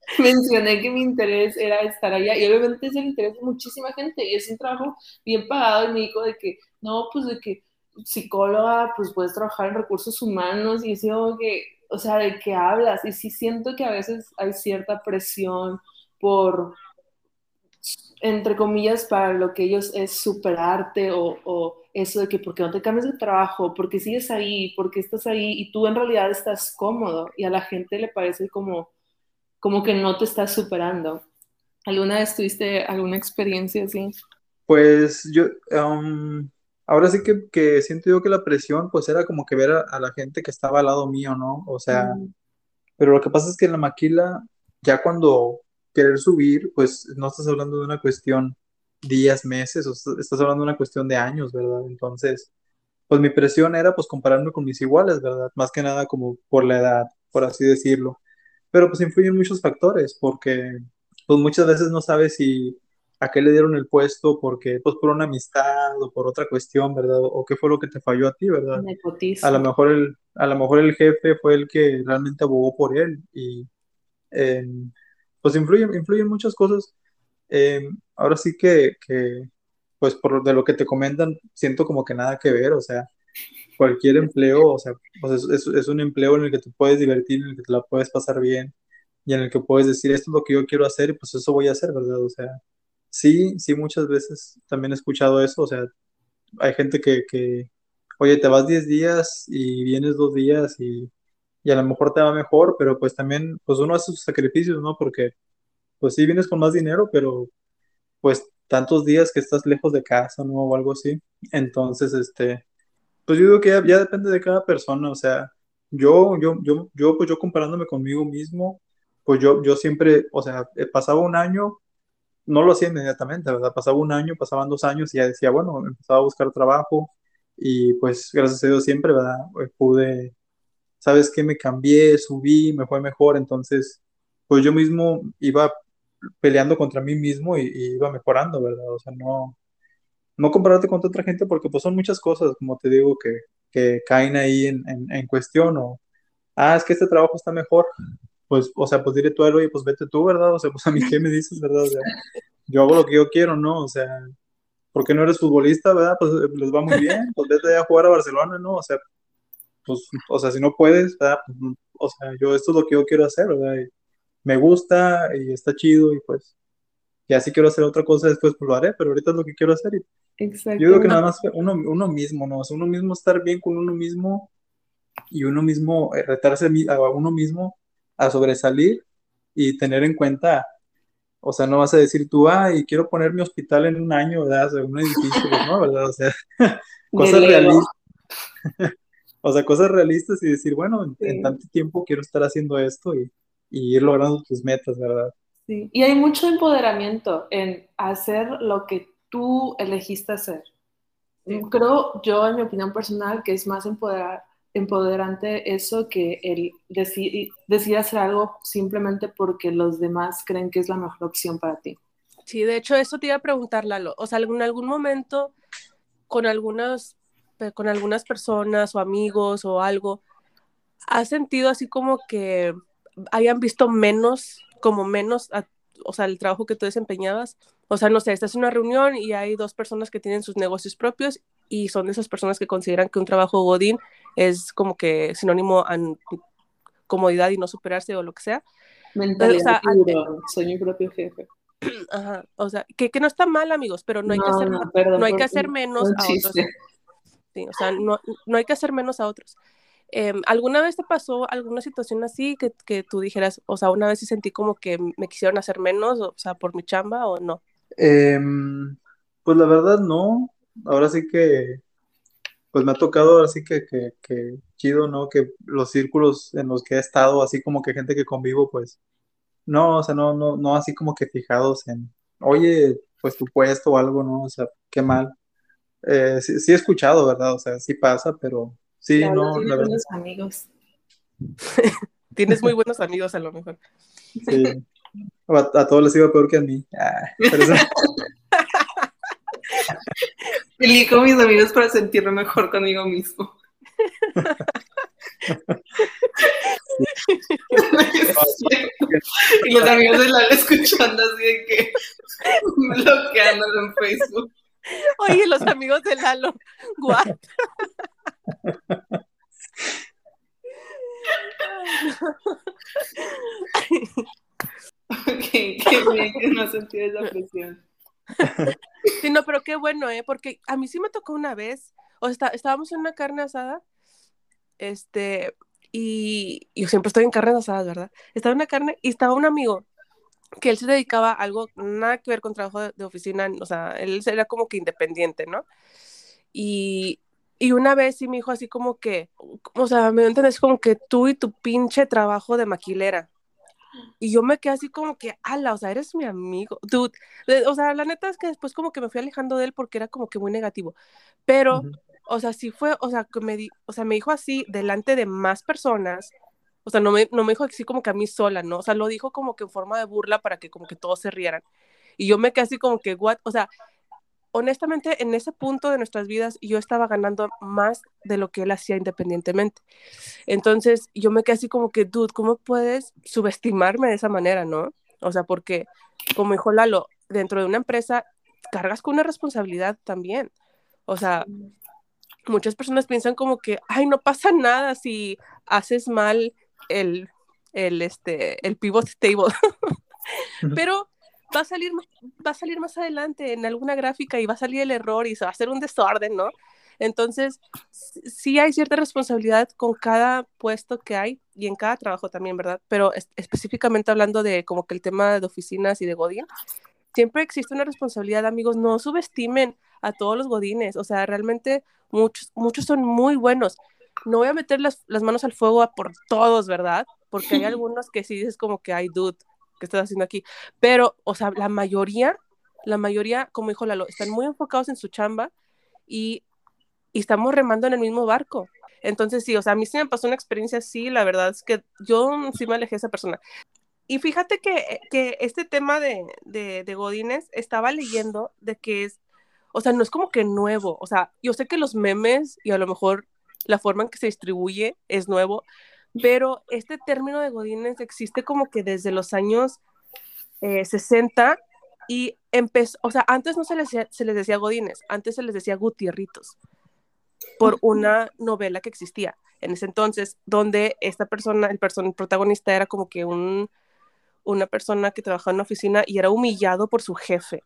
<laughs> mencioné que mi interés era estar allá, y obviamente es el interés de muchísima gente, y es un trabajo bien pagado, y me dijo de que, no, pues de que psicóloga, pues puedes trabajar en recursos humanos, y digo que, o sea, de qué hablas, y sí siento que a veces hay cierta presión por entre comillas, para lo que ellos es superarte o, o eso de que porque no te cambias de trabajo, porque sigues ahí, porque estás ahí y tú en realidad estás cómodo y a la gente le parece como, como que no te estás superando. ¿Alguna vez tuviste alguna experiencia así? Pues yo, um, ahora sí que, que, siento yo que la presión pues era como que ver a, la gente que estaba al lado mío, ¿no? O sea, pero lo que pasa es que en la maquila, ya cuando querer subir, pues no estás hablando de una cuestión días, meses, o estás hablando de una cuestión de años, ¿verdad? Entonces, pues mi presión era pues compararme con mis iguales, ¿verdad? Más que nada como por la edad, por así decirlo. Pero pues influyen muchos factores, porque pues muchas veces no sabes si a qué le dieron el puesto, porque pues por una amistad o por otra cuestión, ¿verdad? O qué fue lo que te falló a ti, ¿verdad? A lo mejor el, a lo mejor el jefe fue el que realmente abogó por él y eh, pues influyen, influyen muchas cosas. Eh, ahora sí que, que, pues por de lo que te comentan, siento como que nada que ver, o sea, cualquier empleo, o sea, pues es, es, un empleo en el que tú puedes divertir, en el que te la puedes pasar bien y en el que puedes decir, esto es lo que yo quiero hacer y pues eso voy a hacer, ¿verdad? O sea, sí, sí, muchas veces también he escuchado eso, o sea, hay gente que, que oye, te vas 10 días y vienes dos días y y a lo mejor te va mejor, pero pues también, pues uno hace sus sacrificios, ¿no? Porque, pues sí vienes con más dinero, pero pues tantos días que estás lejos de casa, ¿no? O algo así. Entonces, este, pues yo digo que ya, depende de cada persona, o sea, yo, yo, yo, yo, pues yo comparándome conmigo mismo, pues yo, yo siempre, o sea, eh, pasaba un año, no lo hacía inmediatamente, ¿verdad? Pasaba un año, pasaban dos años y ya decía, bueno, empezaba a buscar trabajo y pues gracias a Dios siempre, ¿verdad? Eh, pude sabes que me cambié, subí, me fue mejor, entonces, pues yo mismo iba peleando contra mí mismo y, iba mejorando, ¿verdad? O sea, no, no compararte con otra gente porque pues son muchas cosas, como te digo, que, que caen ahí en, en, cuestión o, ah, es que este trabajo está mejor, pues, o sea, pues dile tú a él, oye, pues vete tú, ¿verdad? O sea, pues <laughs> a mí, ¿qué me dices, verdad? O sea, yo hago lo que yo quiero, ¿no? O sea, ¿por qué no eres futbolista, verdad? Pues les va muy bien, pues vete a jugar a Barcelona, ¿no? O sea, pues, o sea, si no puedes, ¿verdad? Pues, o sea, yo esto es lo que yo quiero hacer, ¿verdad? me gusta y está chido y pues, ya si quiero hacer otra cosa después, pues lo haré, pero ahorita es lo que quiero hacer. Y Exacto. Yo digo que nada más uno, uno mismo, ¿no? O sea, uno mismo estar bien con uno mismo y uno mismo eh, retarse a uno mismo a sobresalir y tener en cuenta, o sea, no vas a decir tú, ay, quiero poner mi hospital en un año, ¿verdad? O sea, un edificio, <laughs> ¿no? ¿Verdad? O sea, cosas realistas. <laughs> O sea, cosas realistas y decir, bueno, en, tanto tiempo quiero estar haciendo esto y, ir logrando tus metas, ¿verdad? Sí, y hay mucho empoderamiento en hacer lo que tú elegiste hacer. Creo yo, en mi opinión personal, que es más empoderar, empoderante eso que el decidir, hacer algo simplemente porque los demás creen que es la mejor opción para ti. Sí, de hecho, eso te iba a preguntar, Lalo. O sea, en algún momento, con algunas con algunas personas o amigos o algo, ¿has sentido así como que hayan visto menos, como menos, o sea, el trabajo que tú desempeñabas? O sea, no sé, estás en una reunión y hay dos personas que tienen sus negocios propios y son esas personas que consideran que un trabajo godín es como que sinónimo a comodidad y no superarse o lo que sea. Mentalidad, soy mi propio jefe. <clears throat> Ajá, o sea, que, que, no está mal, amigos, pero no hay que hacer, no, hay que hacer menos a otros o sea, no, hay que hacer menos a otros. Em, ¿Alguna vez te pasó alguna situación así que, que, tú dijeras, o sea, una vez sí sentí como que me quisieron hacer menos, o sea, por mi chamba o no? Em, pues la verdad no, ahora sí que, pues me ha tocado ahora sí que, que, que, chido, ¿no? Que los círculos en los que he estado, así como que gente que convivo, pues, no, o sea, no, no, no así como que fijados en, oye, pues tu puesto o algo, ¿no? O sea, qué mal. Eh, sí, he escuchado, ¿verdad? O sea, sí pasa, pero sí, no. Tienes buenos amigos. <laughs> tienes muy buenos amigos a lo mejor. Sí. A, todos les iba peor que a mí. Ah, <laughs> Elijo mis amigos para sentirme mejor conmigo mismo. <laughs> y los amigos de Lalo escuchando así de que bloqueándolo en Facebook. Oye, los amigos de Lalo, what? Ok, qué bien que no sentí esa presión. Sí, no, pero qué bueno, ¿eh? Porque a mí sí me tocó una vez, o sea, estábamos en una carne asada, este, y yo siempre estoy en carnes asadas, ¿verdad? Estaba una carne y estaba un amigo que él se dedicaba a algo nada que ver con trabajo de, de oficina, o sea, él era como que independiente, ¿no? Y, y una vez sí me dijo así como que, o sea, me entendés como que tú y tu pinche trabajo de maquilera. Y yo me quedé así como que, ala, o sea, eres mi amigo. Dude, de- o sea, la neta es que después como que me fui alejando de él porque era como que muy negativo. Pero, Ujú. o sea, sí fue, o sea, que me di, o sea, me dijo así delante de más personas. O sea, no me, no me dijo así como que a mí sola, ¿no? O sea, lo dijo como que en forma de burla para que como que todos se rieran. Y yo me quedé así como que, what? O sea, honestamente, en ese punto de nuestras vidas, yo estaba ganando más de lo que él hacía independientemente. Entonces, yo me quedé así como que, dude, ¿cómo puedes subestimarme de esa manera, no? O sea, porque, como dijo Lalo, dentro de una empresa cargas con una responsabilidad también. O sea, muchas personas piensan como que, ay, no pasa nada si haces mal el, el, este, el pivot table. <laughs> Pero va a salir, va a salir más adelante en alguna gráfica y va a salir el error y se va a hacer un desorden, ¿no? Entonces, sí hay cierta responsabilidad con cada puesto que hay y en cada trabajo también, ¿verdad? Pero es- específicamente hablando de como que el tema de oficinas y de Godín, siempre existe una responsabilidad, amigos, no subestimen a todos los Godines, o sea, realmente muchos, muchos son muy buenos. No voy a meter las, las manos al fuego a por todos, ¿verdad? Porque hay <laughs> algunos que sí dices como que hay dude, ¿qué estás haciendo aquí? Pero, o sea, la mayoría, la mayoría, como dijo Lalo, están muy enfocados en su chamba y, y estamos remando en el mismo barco. Entonces, sí, o sea, a mí sí me pasó una experiencia así, la verdad es que yo sí me alejé de esa persona. Y fíjate que, que este tema de, de, de Godines estaba leyendo de que es, o sea, no es como que nuevo, o sea, yo sé que los memes y a lo mejor la forma en que se distribuye es nuevo, pero este término de Godines existe como que desde los años eh, 60 y empezó, o sea, antes no se les, se les decía Godines, antes se les decía Gutierritos por una novela que existía en ese entonces, donde esta persona, el, person el protagonista era como que un, una persona que trabajaba en una oficina y era humillado por su jefe.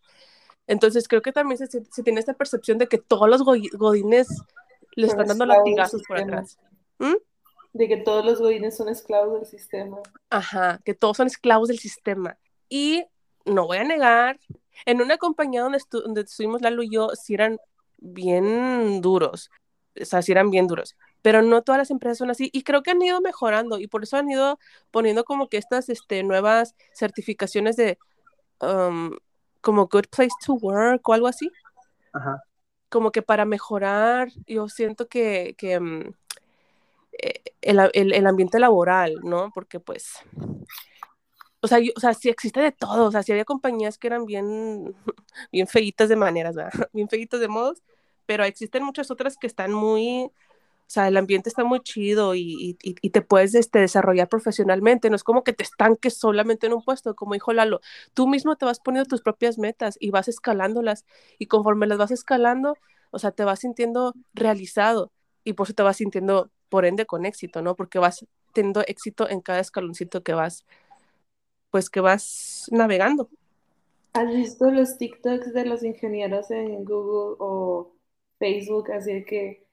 Entonces creo que también se, se tiene esta percepción de que todos los go godines le están dando latigazos por atrás. ¿Mm? De que todos los godines son esclavos del sistema. Ajá, que todos son esclavos del sistema. Y no voy a negar, en una compañía donde, estu donde estuvimos Lalo y yo, sí eran bien duros, o sea, sí eran bien duros, pero no todas las empresas son así y creo que han ido mejorando y por eso han ido poniendo como que estas este, nuevas certificaciones de um, como Good Place to Work o algo así. Ajá. Como que para mejorar, yo siento que, que um, el, el, el, ambiente laboral, ¿no? Porque pues, o sea, yo, o sea, sí existe de todo, o sea, sí había compañías que eran bien, <laughs> bien feitas de maneras, ¿verdad? <laughs> Bien feitas de modos, pero existen muchas otras que están muy, o sea, el ambiente está muy chido y, y, y, te puedes este, desarrollar profesionalmente, no es como que te estanques solamente en un puesto, como dijo Lalo, tú mismo te vas poniendo tus propias metas y vas escalándolas y conforme las vas escalando, o sea, te vas sintiendo realizado y por eso te vas sintiendo, por ende, con éxito, ¿no? Porque vas teniendo éxito en cada escaloncito que vas, pues que vas navegando. ¿Has visto los TikToks de los ingenieros en Google o Facebook? Así de que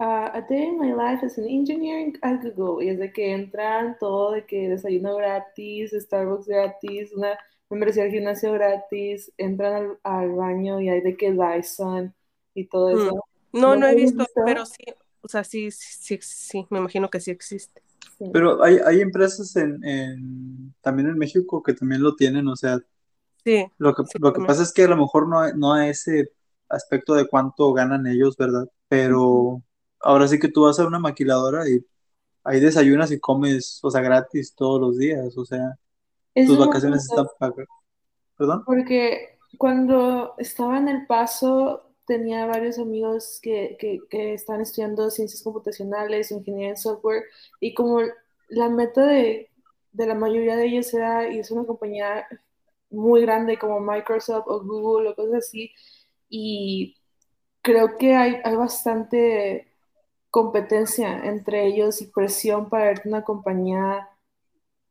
uh, a day in my life as an engineer at Google. Y es de que entran todo, de que desayuno gratis, Starbucks gratis, una membresía al gimnasio gratis, entran al, al, baño y hay de que Dyson y todo eso. Mm. No, no, no he visto, visto, pero sí, o sea, sí, sí, sí, me imagino que sí existe. Sí. Pero hay, hay empresas en, en, también en México que también lo tienen, o sea, sí, lo que, sí, lo que pasa es que a lo mejor no, no a ese aspecto de cuánto ganan ellos, ¿verdad? Pero uh -huh. ahora sí que tú vas a una maquiladora y ahí desayunas y comes, o sea, gratis todos los días, o sea, tus vacaciones están pagadas. ¿Perdón? Porque cuando estaba en El Paso, tenía varios amigos que, que, están estudiando ciencias computacionales, ingeniería en software, y como la meta de, de la mayoría de ellos era irse a una compañía muy grande como Microsoft o Google o cosas así, y creo que hay, hay bastante competencia entre ellos y presión para ver una compañía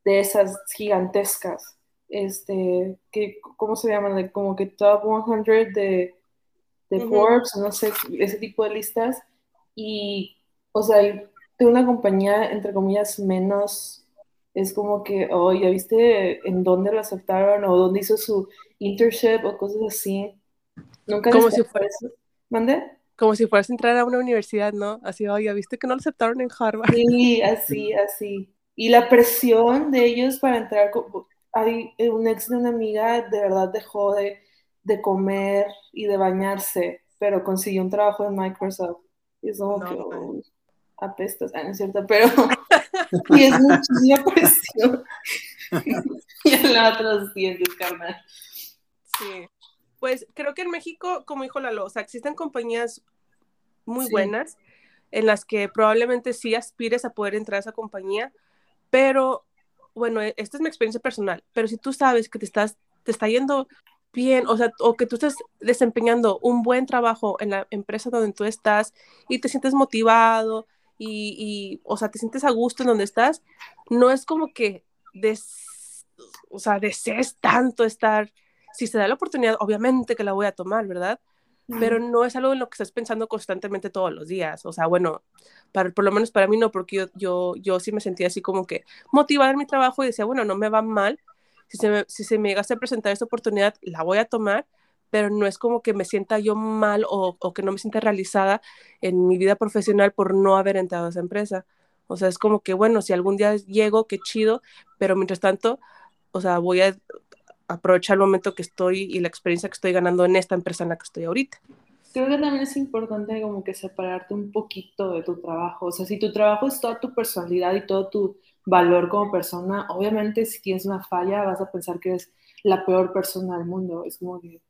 de esas gigantescas, este, que, ¿cómo se llaman? como que top 100 de, de Forbes, no sé, ese tipo de listas, y, o sea, de una compañía, entre comillas, menos, es como que, oh, ya viste en dónde lo aceptaron o dónde hizo su internship o cosas así. Nunca como si fuera eso. ¿Mande? Como si fueras a entrar a una universidad, ¿no? Así, oye, ¿viste que no lo aceptaron en Harvard? Sí, así, así. Y la presión de ellos para entrar, hay un ex de una amiga de verdad dejó de, de comer y de bañarse, pero consiguió un trabajo en Microsoft. Y es como que oh, apestas, ah, no es cierto, pero <laughs> y es muchísima presión. <laughs> y el otro sientes, carnal. Sí. Pues creo que en México, como dijo Lalo, o sea, existen compañías muy buenas en las que probablemente sí aspires a poder entrar a esa compañía, pero bueno, e, esta es mi experiencia personal, pero si tú sabes que te estás, te está yendo bien, o sea, o que tú estás desempeñando un buen trabajo en la empresa donde tú estás y te sientes motivado y, y o sea, te sientes a gusto en donde estás, no es como que des, o sea, desees tanto estar si se da la oportunidad, obviamente que la voy a tomar, ¿verdad? Pero no es algo en lo que estás pensando constantemente todos los días. O sea, bueno, para, por lo menos para mí no, porque yo, yo, yo sí me sentía así como que motivada en mi trabajo y decía, bueno, no me va mal. Si se me, si se me llega a presentar esta oportunidad, la voy a tomar, pero no es como que me sienta yo mal o, o, que no me sienta realizada en mi vida profesional por no haber entrado a esa empresa. O sea, es como que, bueno, si algún día llego, qué chido, pero mientras tanto, o sea, voy a aprovechar el momento que estoy y la experiencia que estoy ganando en esta empresa en la que estoy ahorita. Creo que también es importante como que separarte un poquito de tu trabajo. O sea, si tu trabajo es toda tu personalidad y todo tu valor como persona, obviamente si tienes una falla vas a pensar que eres la peor persona del mundo. Es como que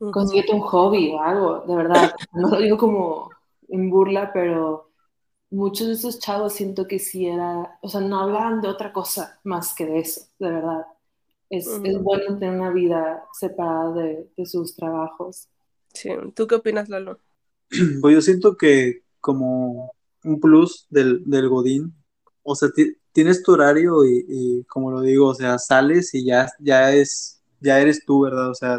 uh un hobby o algo, de verdad. No lo digo como en burla, pero muchos de esos chavos siento que sí era, o sea, no hablaban de otra cosa más que de eso, de verdad es, es bueno tener una vida separada de, de, sus trabajos. Sí, ¿tú qué opinas, Lalo? Pues yo siento que como un plus del, del Godín, o sea, tienes tu horario y, y, como lo digo, o sea, sales y ya, ya, es, ya eres tú, ¿verdad? O sea,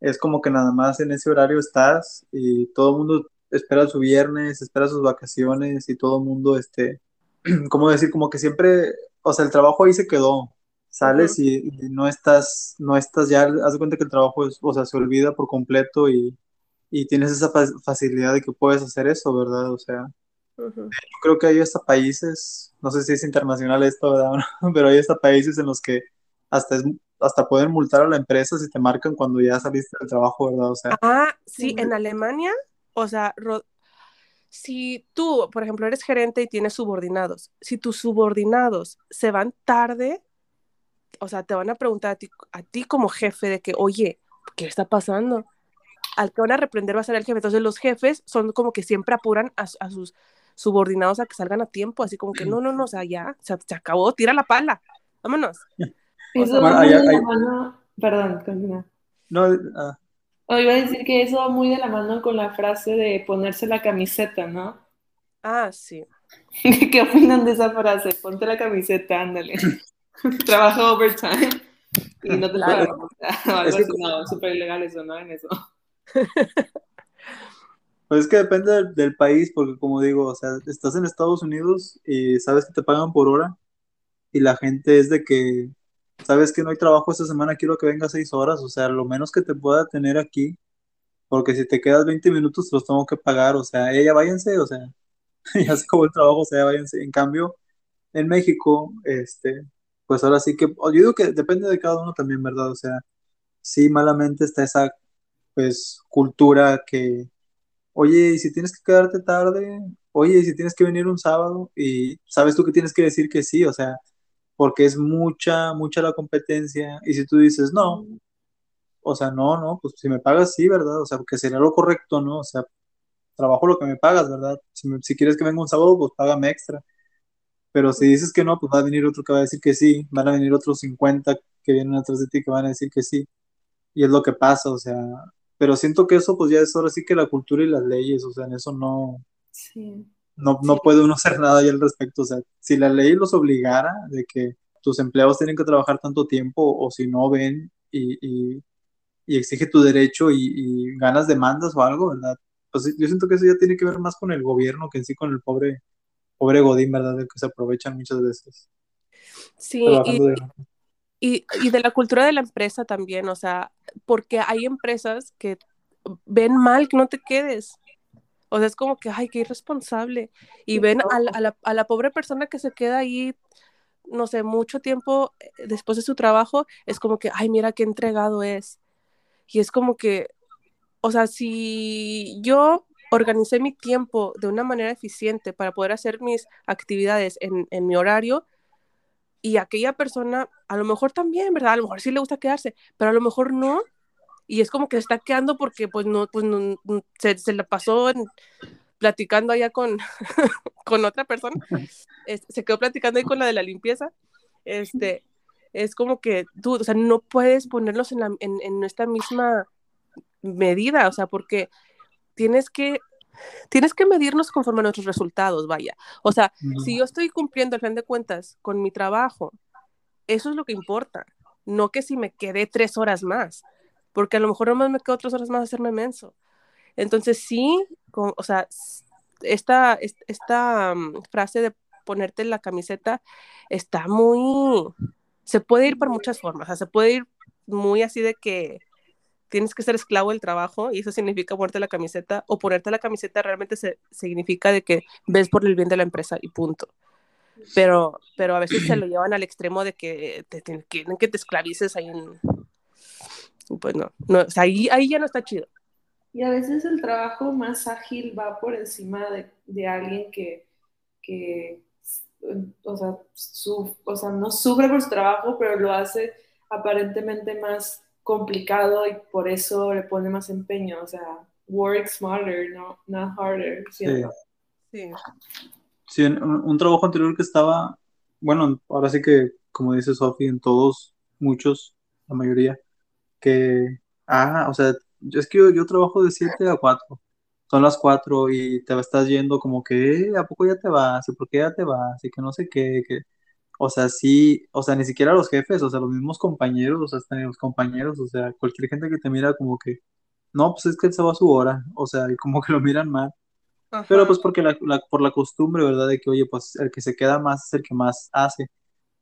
es como que nada más en ese horario estás y todo el mundo espera su viernes, espera sus vacaciones y todo el mundo, este, <clears throat> ¿cómo decir? Como que siempre, o sea, el trabajo ahí se quedó, sales y, no estás, no estás ya, haz de cuenta que el trabajo es, o sea, se olvida por completo y, y tienes esa facilidad de que puedes hacer eso, ¿verdad? O sea, yo creo que hay hasta países, no sé si es internacional esto, ¿verdad? <laughs> Pero hay hasta países en los que hasta es, hasta pueden multar a la empresa si te marcan cuando ya saliste del trabajo, ¿verdad? O sea, ah, sí, en Alemania, o sea, si tú, por ejemplo, eres gerente y tienes subordinados, si tus subordinados se van tarde, o sea, te van a preguntar a ti, a ti como jefe de que, oye, ¿qué está pasando? Al que van a reprender va a ser el jefe. Entonces los jefes son como que siempre apuran a, sus subordinados a que salgan a tiempo, así como que no, no, no, o sea, ya, se, se acabó, tira la pala, vámonos. <laughs> Eso va muy de la mano, perdón, continúa. No, ah. iba a decir que eso va muy de la mano con la frase de ponerse la camiseta, ¿no? Ah, sí. <laughs> ¿Qué opinan de esa frase? Ponte la camiseta, ándale. <laughs> trabaja overtime y no te claro. algo así, no, súper ilegal eso, ¿no? En eso. Pues es que depende del, país, porque como digo, o sea, estás en Estados Unidos y sabes que te pagan por hora y la gente es de que, sabes que no hay trabajo esta semana, quiero que venga seis horas, o sea, lo menos que te pueda tener aquí, porque si te quedas 20 minutos los tengo que pagar, o sea, ella váyanse, o sea, <laughs> ya se acabó el trabajo, o sea, váyanse. En cambio, en México, este, pues ahora sí que, yo digo que depende de cada uno también, ¿verdad? O sea, sí, malamente está esa, pues, cultura que, oye, y si tienes que quedarte tarde, oye, y si tienes que venir un sábado, y sabes tú que tienes que decir que sí, o sea, porque es mucha, mucha la competencia, y si tú dices no, o sea, no, no, pues si me pagas, sí, ¿verdad? O sea, porque sería lo correcto, ¿no? O sea, trabajo lo que me pagas, ¿verdad? Si, si quieres que venga un sábado, pues págame extra. Pero si dices que no, pues va a venir otro que va a decir que sí, van a venir otros 50 que vienen atrás de ti que van a decir que sí. Y es lo que pasa, o sea, pero siento que eso pues ya es ahora sí que la cultura y las leyes, o sea, en eso no, no, no puede uno hacer nada ahí al respecto, o sea, si la ley los obligara de que tus empleados tienen que trabajar tanto tiempo o si no ven y, y, exige tu derecho y, y, ganas demandas o algo, ¿verdad? Pues yo siento que eso ya tiene que ver más con el gobierno que en sí con el pobre, pobre Godín, ¿verdad? De que se aprovechan muchas veces. Sí, y, y, de la cultura de la empresa también, o sea, porque hay empresas que ven mal que no te quedes. O sea, es como que, ay, qué irresponsable. Y ven a la, a la, pobre persona que se queda ahí, no sé, mucho tiempo eh, después de su trabajo, es como que, ay, mira qué entregado es. Y es como que, o sea, si yo organicé mi tiempo de una manera eficiente para poder hacer mis actividades en, en mi horario, y aquella persona a lo mejor también, ¿verdad? A lo mejor sí le gusta quedarse, pero a lo mejor no. Y es como que se está quedando porque pues no, pues no, se, se la pasó platicando allá con, <laughs> con otra persona. <laughs> se quedó platicando ahí con la de la limpieza. Este, es como que tú, o sea, no puedes ponerlos en, la, en, en esta misma medida, o sea, porque tienes que tienes que medirnos conforme a nuestros resultados, vaya. O sea, si yo estoy cumpliendo al fin de cuentas con mi trabajo, eso es lo que importa, no que si me quedé tres horas más, porque a lo mejor nomás me quedo tres horas más a hacerme menso. Entonces sí, o sea, esta, esta mm, frase de ponerte la camiseta está muy, se puede ir por muchas formas, o sea, se puede ir muy así de que tienes que ser esclavo del trabajo y eso significa ponerte la camiseta o ponerte la camiseta realmente se, significa de que ves por el bien de la empresa y punto. Pero, pero a veces se lo llevan al extremo de que te, quieren que te esclavices ahí. Pues no, no o sea, ahí, ahí ya no está chido. Y a veces el trabajo más ágil va por encima de, de alguien que, que o, sea, su, o sea, no sufre por su trabajo, pero lo hace aparentemente más complicado y por eso le pone más empeño, o sea, work smarter, no not harder. Sí. Sí. sí un, trabajo anterior que estaba, bueno, ahora sí que, como dice Sofi, en todos, muchos, la mayoría, que, ah, o sea, es que yo, yo trabajo de 7 a 4, son las 4 y te estás yendo como que, eh, ¿a poco ya te vas? ¿Y por qué ya te vas? Y que no sé qué, que o sea, sí, o sea, ni siquiera los jefes, o sea, los mismos compañeros, o sea, hasta los compañeros, o sea, cualquier gente que te mira como que, no, pues es que él se va a su hora, o sea, y como que lo miran mal. Pero pues porque la, por la costumbre, ¿verdad? De que, oye, pues el que se queda más es el que más hace.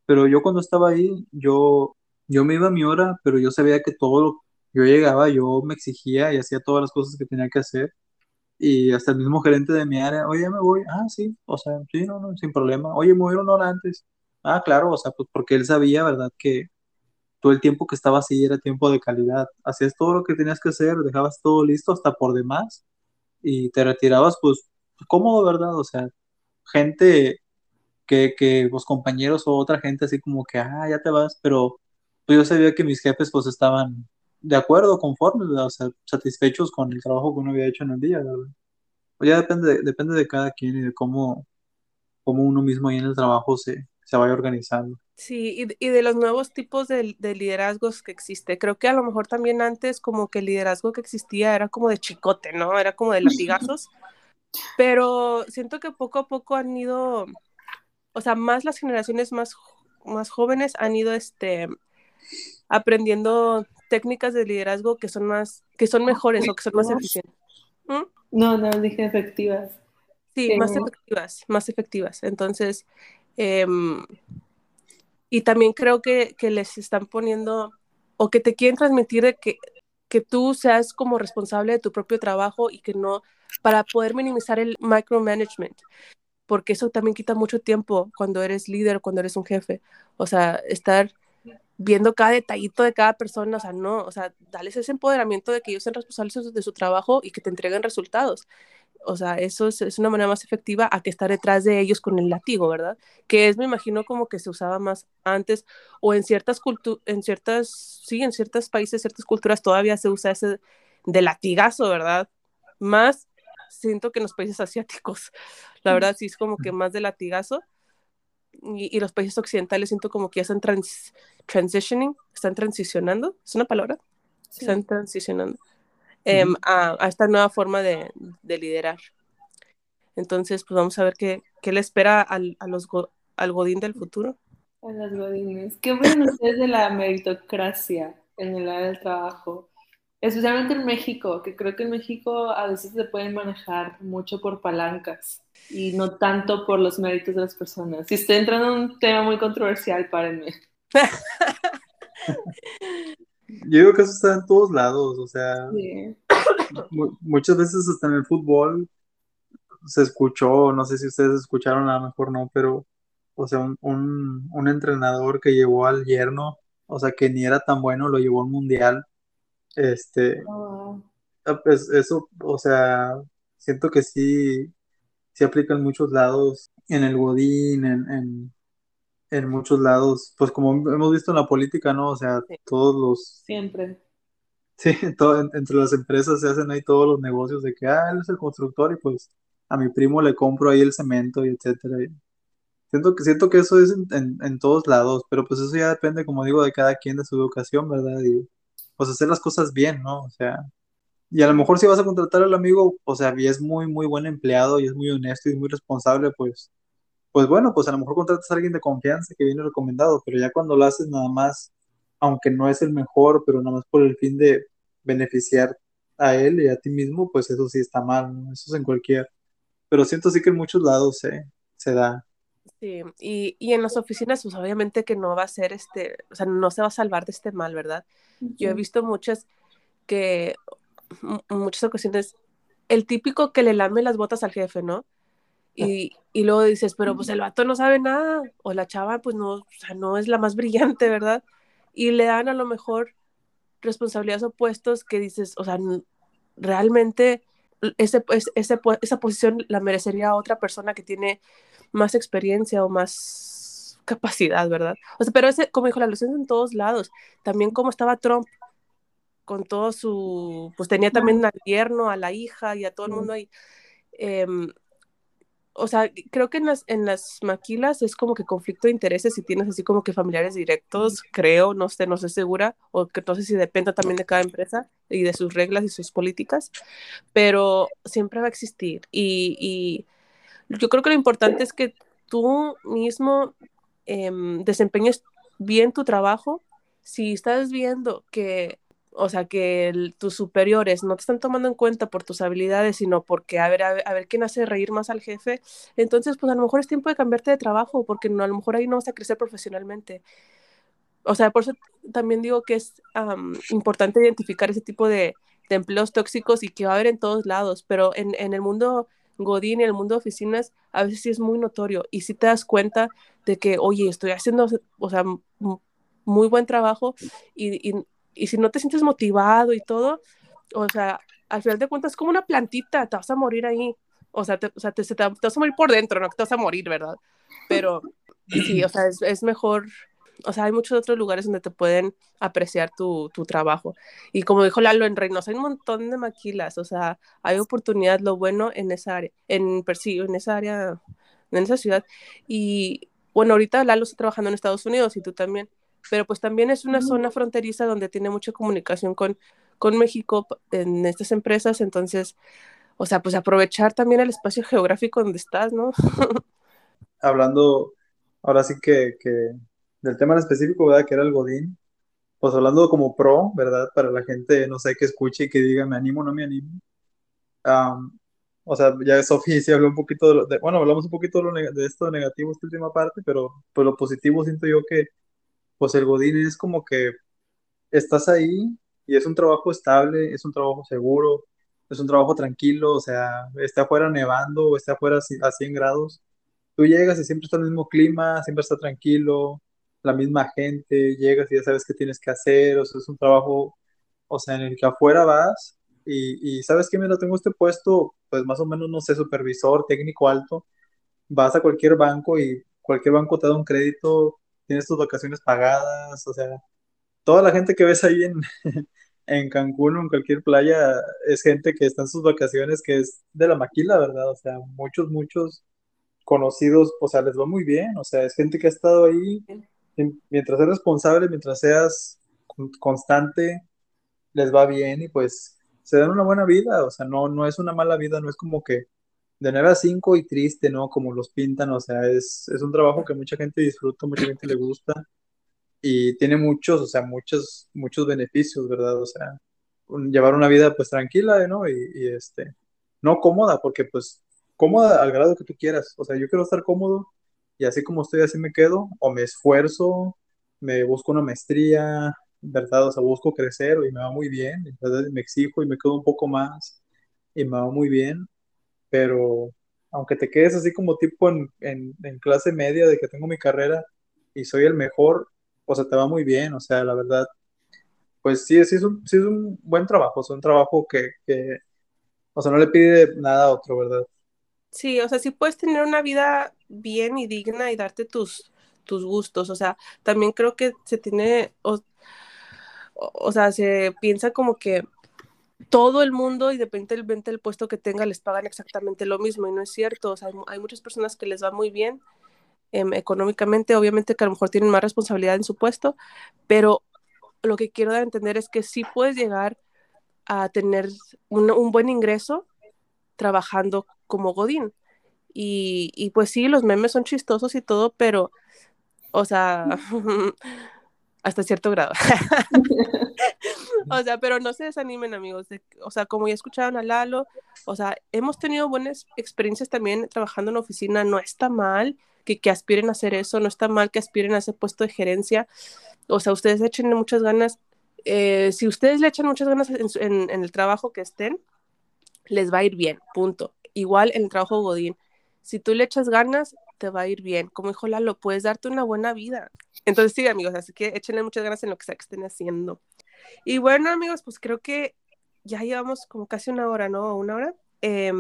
Pero yo cuando estaba ahí, yo, yo me iba a mi hora, pero yo sabía que todo lo, yo llegaba, yo me exigía y hacía todas las cosas que tenía que hacer. Y hasta el mismo gerente de mi área, oye, me voy, ah, sí, o sea, sí, no, no, sin problema. Oye, me voy una hora antes Ah, claro, o sea, pues porque él sabía, ¿verdad? Que todo el tiempo que estaba así era tiempo de calidad. Hacías todo lo que tenías que hacer, dejabas todo listo hasta por demás y te retirabas, pues, cómodo, ¿verdad? O sea, gente que, que pues, compañeros o otra gente así como que, ah, ya te vas, pero pues yo sabía que mis jefes pues estaban de acuerdo, conformes, ¿verdad? O sea, satisfechos con el trabajo que uno había hecho en el día, ¿verdad? Pues ya depende de, depende de cada quien y de cómo, cómo uno mismo ahí en el trabajo se, se vaya organizando. Sí, y, de los nuevos tipos de, liderazgos que existe. Creo que a lo mejor también antes como que el liderazgo que existía era como de chicote, ¿no? Era como de latigazos. <laughs> Pero siento que poco a poco han ido, o sea, más las generaciones más, más jóvenes han ido este, aprendiendo técnicas de liderazgo que son más, que son mejores o que son más eficientes. ¿Mm? No, no, dije efectivas. Sí, más efectivas, más efectivas. Entonces, Em, y también creo que, que, les están poniendo o que te quieren transmitir que, que tú seas como responsable de tu propio trabajo y que no, para poder minimizar el micromanagement, porque eso también quita mucho tiempo cuando eres líder, cuando eres un jefe. O sea, estar viendo cada detallito de cada persona, o sea, no, o sea, dales ese empoderamiento de que ellos sean responsables de su trabajo y que te entreguen resultados. O sea, eso es, es, una manera más efectiva a que estar detrás de ellos con el látigo, ¿verdad? Que es, me imagino, como que se usaba más antes o en ciertas culturas, en ciertas, sí, en ciertos países, ciertas culturas todavía se usa ese de latigazo, ¿verdad? Más siento que en los países asiáticos, la verdad sí es como que más de latigazo. Y, y los países occidentales siento como que ya están trans, transitioning, están transicionando, ¿es una palabra? Sí. Están transicionando eh, uh -huh. a, a, esta nueva forma de, de, liderar. Entonces, pues vamos a ver qué, qué le espera al, a los, al Godín del futuro. A las Godines. ¿Qué opinan ustedes de la meritocracia en el área del trabajo? Especialmente en México, que creo que en México a veces se pueden manejar mucho por palancas y no tanto por los méritos de las personas. Si estoy entrando en un tema muy controversial, párenme. <laughs> Yo digo que eso está en todos lados, o sea, sí. muchas veces hasta en el fútbol se escuchó, no sé si ustedes escucharon, a lo mejor no, pero, o sea, un, un, un entrenador que llevó al yerno, o sea, que ni era tan bueno, lo llevó al mundial, este, oh. pues eso, o sea, siento que sí, sí aplica en muchos lados, en el Godín, en, en en muchos lados, pues como hemos visto en la política, ¿no? O sea, sí. todos los... Siempre. Sí, <laughs> todo, entre las empresas se hacen ahí todos los negocios de que, ah, él es el constructor y pues a mi primo le compro ahí el cemento y etcétera. Y siento, que, siento que eso es en, todos lados, pero pues eso ya depende, como digo, de cada quien, de su educación, ¿verdad? Y pues hacer las cosas bien, ¿no? O sea, y a lo mejor si vas a contratar al amigo, o sea, y es muy, muy buen empleado y es muy honesto y muy responsable, pues pues bueno, pues a lo mejor contratas a alguien de confianza que viene recomendado, pero ya cuando lo haces nada más, aunque no es el mejor, pero nada más por el fin de beneficiar a él y a ti mismo, pues eso sí está mal, ¿no? Eso es en cualquier. Pero siento sí que en muchos lados se, se da. Sí, y, y en las oficinas, pues obviamente que no va a ser este, o sea, no se va a salvar de este mal, ¿verdad? Uh -huh. Yo he visto muchas que, muchas ocasiones, el típico que le lame las botas al jefe, ¿no? Y, y, luego dices, pero pues el vato no sabe nada, o la chava pues no, o sea, no es la más <laughs> brillante, ¿verdad? Y le dan a lo mejor responsabilidades o puestos que dices, o sea, realmente ese, ese, esa posición la merecería otra persona que tiene más experiencia o más capacidad, ¿verdad? O sea, pero ese, como dijo, la luz en todos lados. También como estaba Trump con todo su, pues tenía también al yerno, a la hija y a todo el mundo ahí. Eh, o sea, creo que en las, en las maquilas es como que conflicto de intereses si tienes así como que familiares directos, creo, no sé, no estoy segura, o que no sé si depende también de cada empresa y de sus reglas y sus políticas, pero siempre va a existir. Y, y yo creo que lo importante es que tú mismo eh, desempeñes bien tu trabajo. Si estás viendo que o sea, que tus superiores no te están tomando en cuenta por tus habilidades, sino porque a ver, a ver, a quién hace reír más al jefe, entonces pues a lo mejor es tiempo de cambiarte de trabajo, porque no, a lo mejor ahí no vas a crecer profesionalmente. O sea, por eso también digo que es importante identificar ese tipo de, de, empleos tóxicos y que va a haber en todos lados, pero en, en el mundo Godín y el mundo de oficinas a veces sí es muy notorio y si sí te das cuenta de que, oye, estoy haciendo, o sea, muy buen trabajo y y si no te sientes motivado y todo, o sea, al final de cuentas es como una plantita, te vas a morir ahí. O sea, te, o sea, te, vas a morir por dentro, no te vas a morir, ¿verdad? Pero sí, o sea, es, es, mejor, o sea, hay muchos otros lugares donde te pueden apreciar tu, tu trabajo. Y como dijo Lalo en Reynosa, hay un montón de maquilas, o sea, hay oportunidad, lo bueno en esa área, en, sí, en esa área, en esa ciudad. Y bueno, ahorita Lalo está trabajando en Estados Unidos y tú también pero pues también es una zona fronteriza donde tiene mucha comunicación con, con México en estas empresas, entonces, o sea, pues aprovechar también el espacio geográfico donde estás, ¿no? <laughs> hablando, ahora sí que, que del tema en específico, ¿verdad? Que era el Godín, pues hablando como pro, ¿verdad? Para la gente, no sé, que escuche y que diga, me animo o no me animo. Um, o sea, ya Sofía sí habló un poquito de, lo, de, bueno, hablamos un poquito de, lo, de esto negativo, esta última parte, pero pues lo positivo siento yo que pues el Godín es como que estás ahí y es un trabajo estable, es un trabajo seguro, es un trabajo tranquilo, o sea, esté afuera nevando o esté afuera a 100 grados, tú llegas y siempre está el mismo clima, siempre está tranquilo, la misma gente, llegas y ya sabes qué tienes que hacer, o sea, es un trabajo, o sea, en el que afuera vas y, y ¿sabes qué? Mira, tengo este puesto, pues más o menos, no sé, supervisor, técnico alto, vas a cualquier banco y cualquier banco te da un crédito, tienes tus vacaciones pagadas, o sea, toda la gente que ves ahí en, <laughs> en Cancún o en cualquier playa es gente que está en sus vacaciones, que es de la maquila, ¿verdad? O sea, muchos, muchos conocidos, o sea, les va muy bien, o sea, es gente que ha estado ahí, mientras seas responsable, mientras seas constante, les va bien y pues se dan una buena vida, o sea, no, no es una mala vida, no es como que de 9 a 5 y triste, ¿no? Como los pintan, o sea, es, es un trabajo que mucha gente disfruta, mucha gente le gusta y tiene muchos, o sea, muchos, muchos beneficios, ¿verdad? O sea, llevar una vida pues tranquila, ¿no? Y, y, este, no cómoda, porque pues cómoda al grado que tú quieras, o sea, yo quiero estar cómodo y así como estoy, así me quedo, o me esfuerzo, me busco una maestría, ¿verdad? O sea, busco crecer y me va muy bien, ¿verdad? me exijo y me quedo un poco más y me va muy bien, pero aunque te quedes así como tipo en, en, clase media de que tengo mi carrera y soy el mejor, o sea, te va muy bien, o sea, la verdad, pues sí, sí es un, sí es un buen trabajo, es un trabajo que, que, o sea, no le pide nada a otro, ¿verdad? Sí, o sea, sí puedes tener una vida bien y digna y darte tus, tus gustos, o sea, también creo que se tiene, o, o sea, se piensa como que todo el mundo, independientemente del puesto que tenga, les pagan exactamente lo mismo y no es cierto. O sea, hay, hay muchas personas que les va muy bien eh, económicamente, obviamente que a lo mejor tienen más responsabilidad en su puesto, pero lo que quiero dar a entender es que sí puedes llegar a tener un, un buen ingreso trabajando como Godín. Y, y, pues sí, los memes son chistosos y todo, pero, o sea, <laughs> hasta cierto grado. <laughs> <laughs> o sea, pero no se desanimen, amigos. De, o sea, como ya escucharon a Lalo, o sea, hemos tenido buenas experiencias también trabajando en oficina. No está mal que, que aspiren a hacer eso, no está mal que aspiren a ese puesto de gerencia. O sea, ustedes echen muchas ganas. Eh, si ustedes le echan muchas ganas en, en, en el trabajo que estén, les va a ir bien, punto. Igual en el trabajo Godín. Si tú le echas ganas, te va a ir bien. Como dijo Lalo, puedes darte una buena vida. Entonces, sí, amigos, así que échenle muchas ganas en lo que sea que estén haciendo. Y bueno, amigos, pues creo que ya llevamos como casi una hora, ¿no? Una hora. Eh,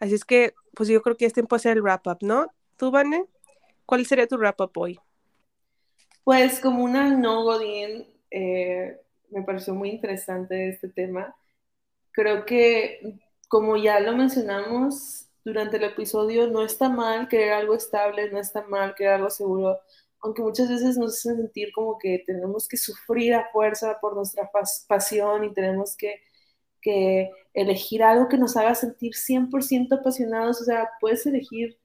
así es que, pues yo creo que es tiempo de hacer el wrap-up, ¿no? ¿Tú, Vane? ¿Cuál sería tu wrap-up hoy? Pues como una no Godín, eh, me pareció muy interesante este tema. Creo que, como ya lo mencionamos durante el episodio, no está mal querer algo estable, no está mal querer algo seguro, aunque muchas veces nos hace sentir como que tenemos que sufrir a fuerza por nuestra pas pasión y tenemos que, que, elegir algo que nos haga sentir 100% apasionados, o sea, puedes elegir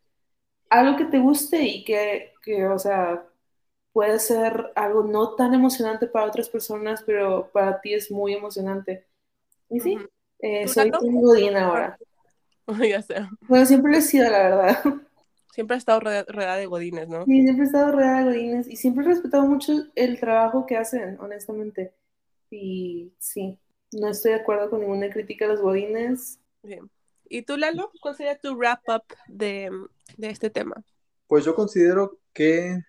algo que te guste y que, que, o sea, puede ser algo no tan emocionante para otras personas, pero para ti es muy emocionante. Y sí, uh -huh. eh, soy un godín ahora. <laughs> ya sé. Bueno, siempre lo he sido, la verdad. <laughs> Siempre he estado rodeada de godines, ¿no? Sí, siempre he estado rodeada de godines y siempre he respetado mucho el trabajo que hacen, honestamente. Y sí, no estoy de acuerdo con ninguna crítica a los godines. Bien. ¿Y tú, Lalo? ¿Cuál sería tu wrap-up de, de, este tema? Pues yo considero que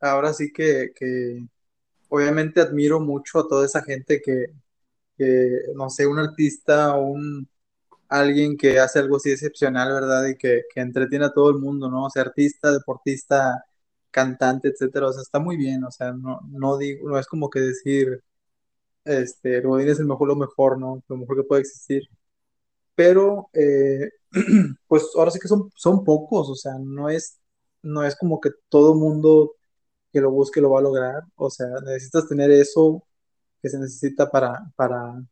ahora sí que, que, obviamente admiro mucho a toda esa gente que, que no sé, un artista o un alguien que hace algo así excepcional, ¿verdad? Y que, que, entretiene a todo el mundo, ¿no? O sea, artista, deportista, cantante, etcétera. O sea, está muy bien, o sea, no, no digo, no es como que decir, este, Godín es el mejor, lo mejor, ¿no? Lo mejor que puede existir. Pero, eh, <clears throat> pues ahora sí que son, son pocos, o sea, no es, no es como que todo mundo que lo busque lo va a lograr, o sea, necesitas tener eso que se necesita para, para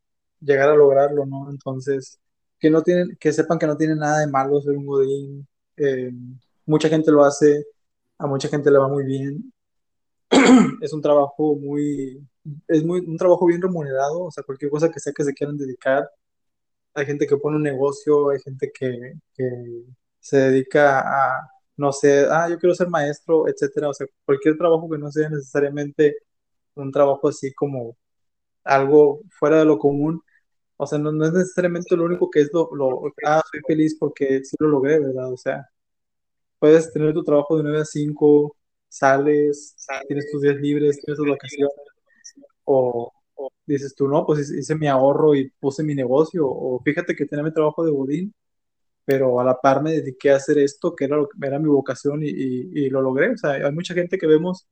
llegar a lograrlo, ¿no? Entonces, que no tienen, que sepan que no tiene nada de malo ser un godín. Eh, mucha gente lo hace, a mucha gente le va muy bien. <clears throat> es un trabajo muy, es muy, un trabajo bien remunerado, o sea, cualquier cosa que sea que se quieran dedicar. Hay gente que pone un negocio, hay gente que, que se dedica a, no sé, ah, yo quiero ser maestro, etcétera. O sea, cualquier trabajo que no sea necesariamente un trabajo así como algo fuera de lo común, o sea, no, no, es necesariamente lo único que es lo, lo, ah, soy feliz porque sí lo logré, ¿verdad? O sea, puedes tener tu trabajo de 9 a 5, sales, tienes tus días libres, tienes tus vacaciones, o, dices tú, no, pues hice mi ahorro y puse mi negocio, o fíjate que tenía mi trabajo de Godín, pero a la par me dediqué a hacer esto, que era, lo, era mi vocación y, y, lo logré. O sea, hay mucha gente que vemos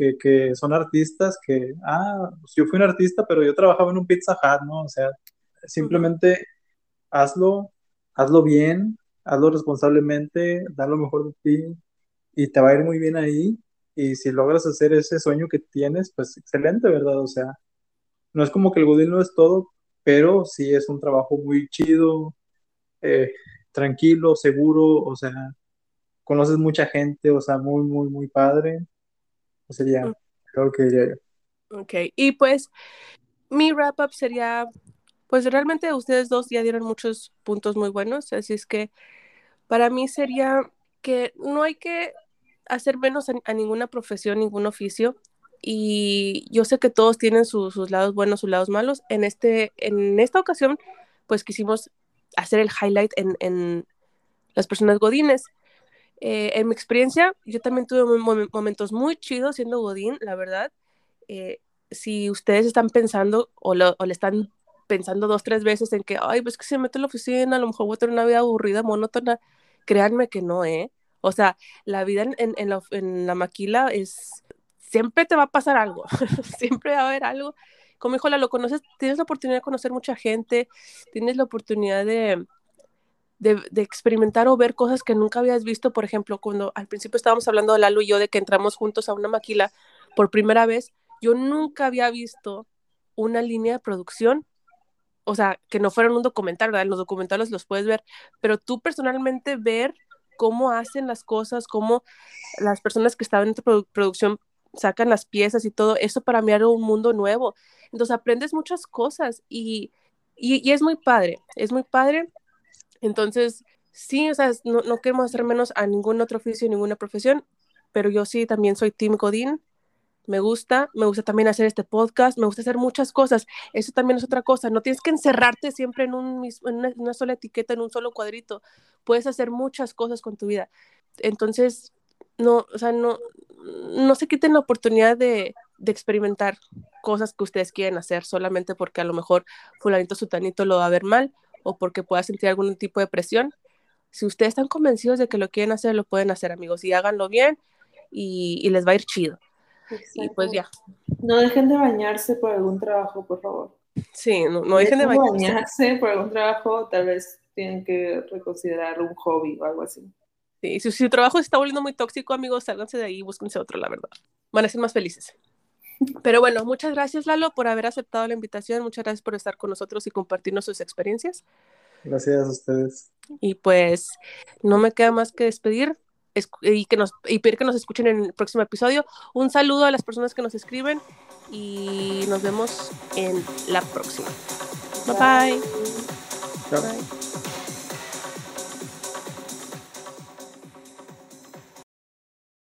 que, que, son artistas que, ah, pues yo fui un artista, pero yo trabajaba en un Pizza Hut, ¿no? O sea, simplemente hazlo, hazlo bien, hazlo responsablemente, da lo mejor de ti y te va a ir muy bien ahí. Y si logras hacer ese sueño que tienes, pues excelente, ¿verdad? O sea, no es como que el Godín no es todo, pero sí es un trabajo muy chido, eh, tranquilo, seguro, o sea, conoces mucha gente, o sea, muy, muy, muy padre. Sería lo que diría yo. Ok, y pues mi wrap up sería, pues realmente ustedes dos ya dieron muchos puntos muy buenos, así es que para mí sería que no hay que hacer menos a, ninguna profesión, ningún oficio. Y yo sé que todos tienen sus lados buenos, sus lados malos. En, este, en esta ocasión, pues quisimos hacer el highlight en, en las personas godines. Eh, en mi experiencia, yo también tuve momentos muy chidos siendo godín, la verdad. Eh, si ustedes están pensando o, o, le están pensando dos, tres veces en que, ay, pues que se mete en la oficina, a lo mejor voy a tener una vida aburrida, monótona, créanme que no, ¿eh? O sea, la vida en, en, la, en la maquila es, siempre te va a pasar algo, <laughs> siempre va a haber algo. Como hijo, lo conoces, tienes la oportunidad de conocer mucha gente, tienes la oportunidad de, de, experimentar o ver cosas que nunca habías visto. Por ejemplo, cuando al principio estábamos hablando de Lalo y yo de que entramos juntos a una maquila por primera vez, yo nunca había visto una línea de producción o sea, que no fueran un documental, ¿verdad? Los documentales los puedes ver, pero tú personalmente ver cómo hacen las cosas, cómo las personas que estaban en producción sacan las piezas y todo, eso para mí era un mundo nuevo. Entonces aprendes muchas cosas y, y, es muy padre, es muy padre. Entonces, sí, o sea, no, no queremos hacer menos a ningún otro oficio, ninguna profesión, pero yo sí también soy Tim Godín me gusta, me gusta también hacer este podcast, me gusta hacer muchas cosas. Eso también es otra cosa, no tienes que encerrarte siempre en, un, en una, sola etiqueta, en un solo cuadrito. Puedes hacer muchas cosas con tu vida. Entonces, no, o sea, no, no se quiten la oportunidad de, de experimentar cosas que ustedes quieren hacer solamente porque a lo mejor fulanito sutanito lo va a ver mal o porque pueda sentir algún tipo de presión. Si ustedes están convencidos de que lo quieren hacer, lo pueden hacer, amigos, y háganlo bien y, y les va a ir chido. Y pues ya. No dejen de bañarse por algún trabajo, por favor. Sí, no, no dejen, de bañarse. por algún trabajo, tal vez tienen que reconsiderar un hobby o algo así. Sí, si, su trabajo se está volviendo muy tóxico, amigos, sálganse de ahí y búsquense otro, la verdad. Van a ser más felices. Pero bueno, muchas gracias, Lalo, por haber aceptado la invitación. Muchas gracias por estar con nosotros y compartirnos sus experiencias. Gracias a ustedes. Y pues no me queda más que despedir y, que nos, y pedir que nos escuchen en el próximo episodio. Un saludo a las personas que nos escriben y nos vemos en la próxima. Bye bye. bye.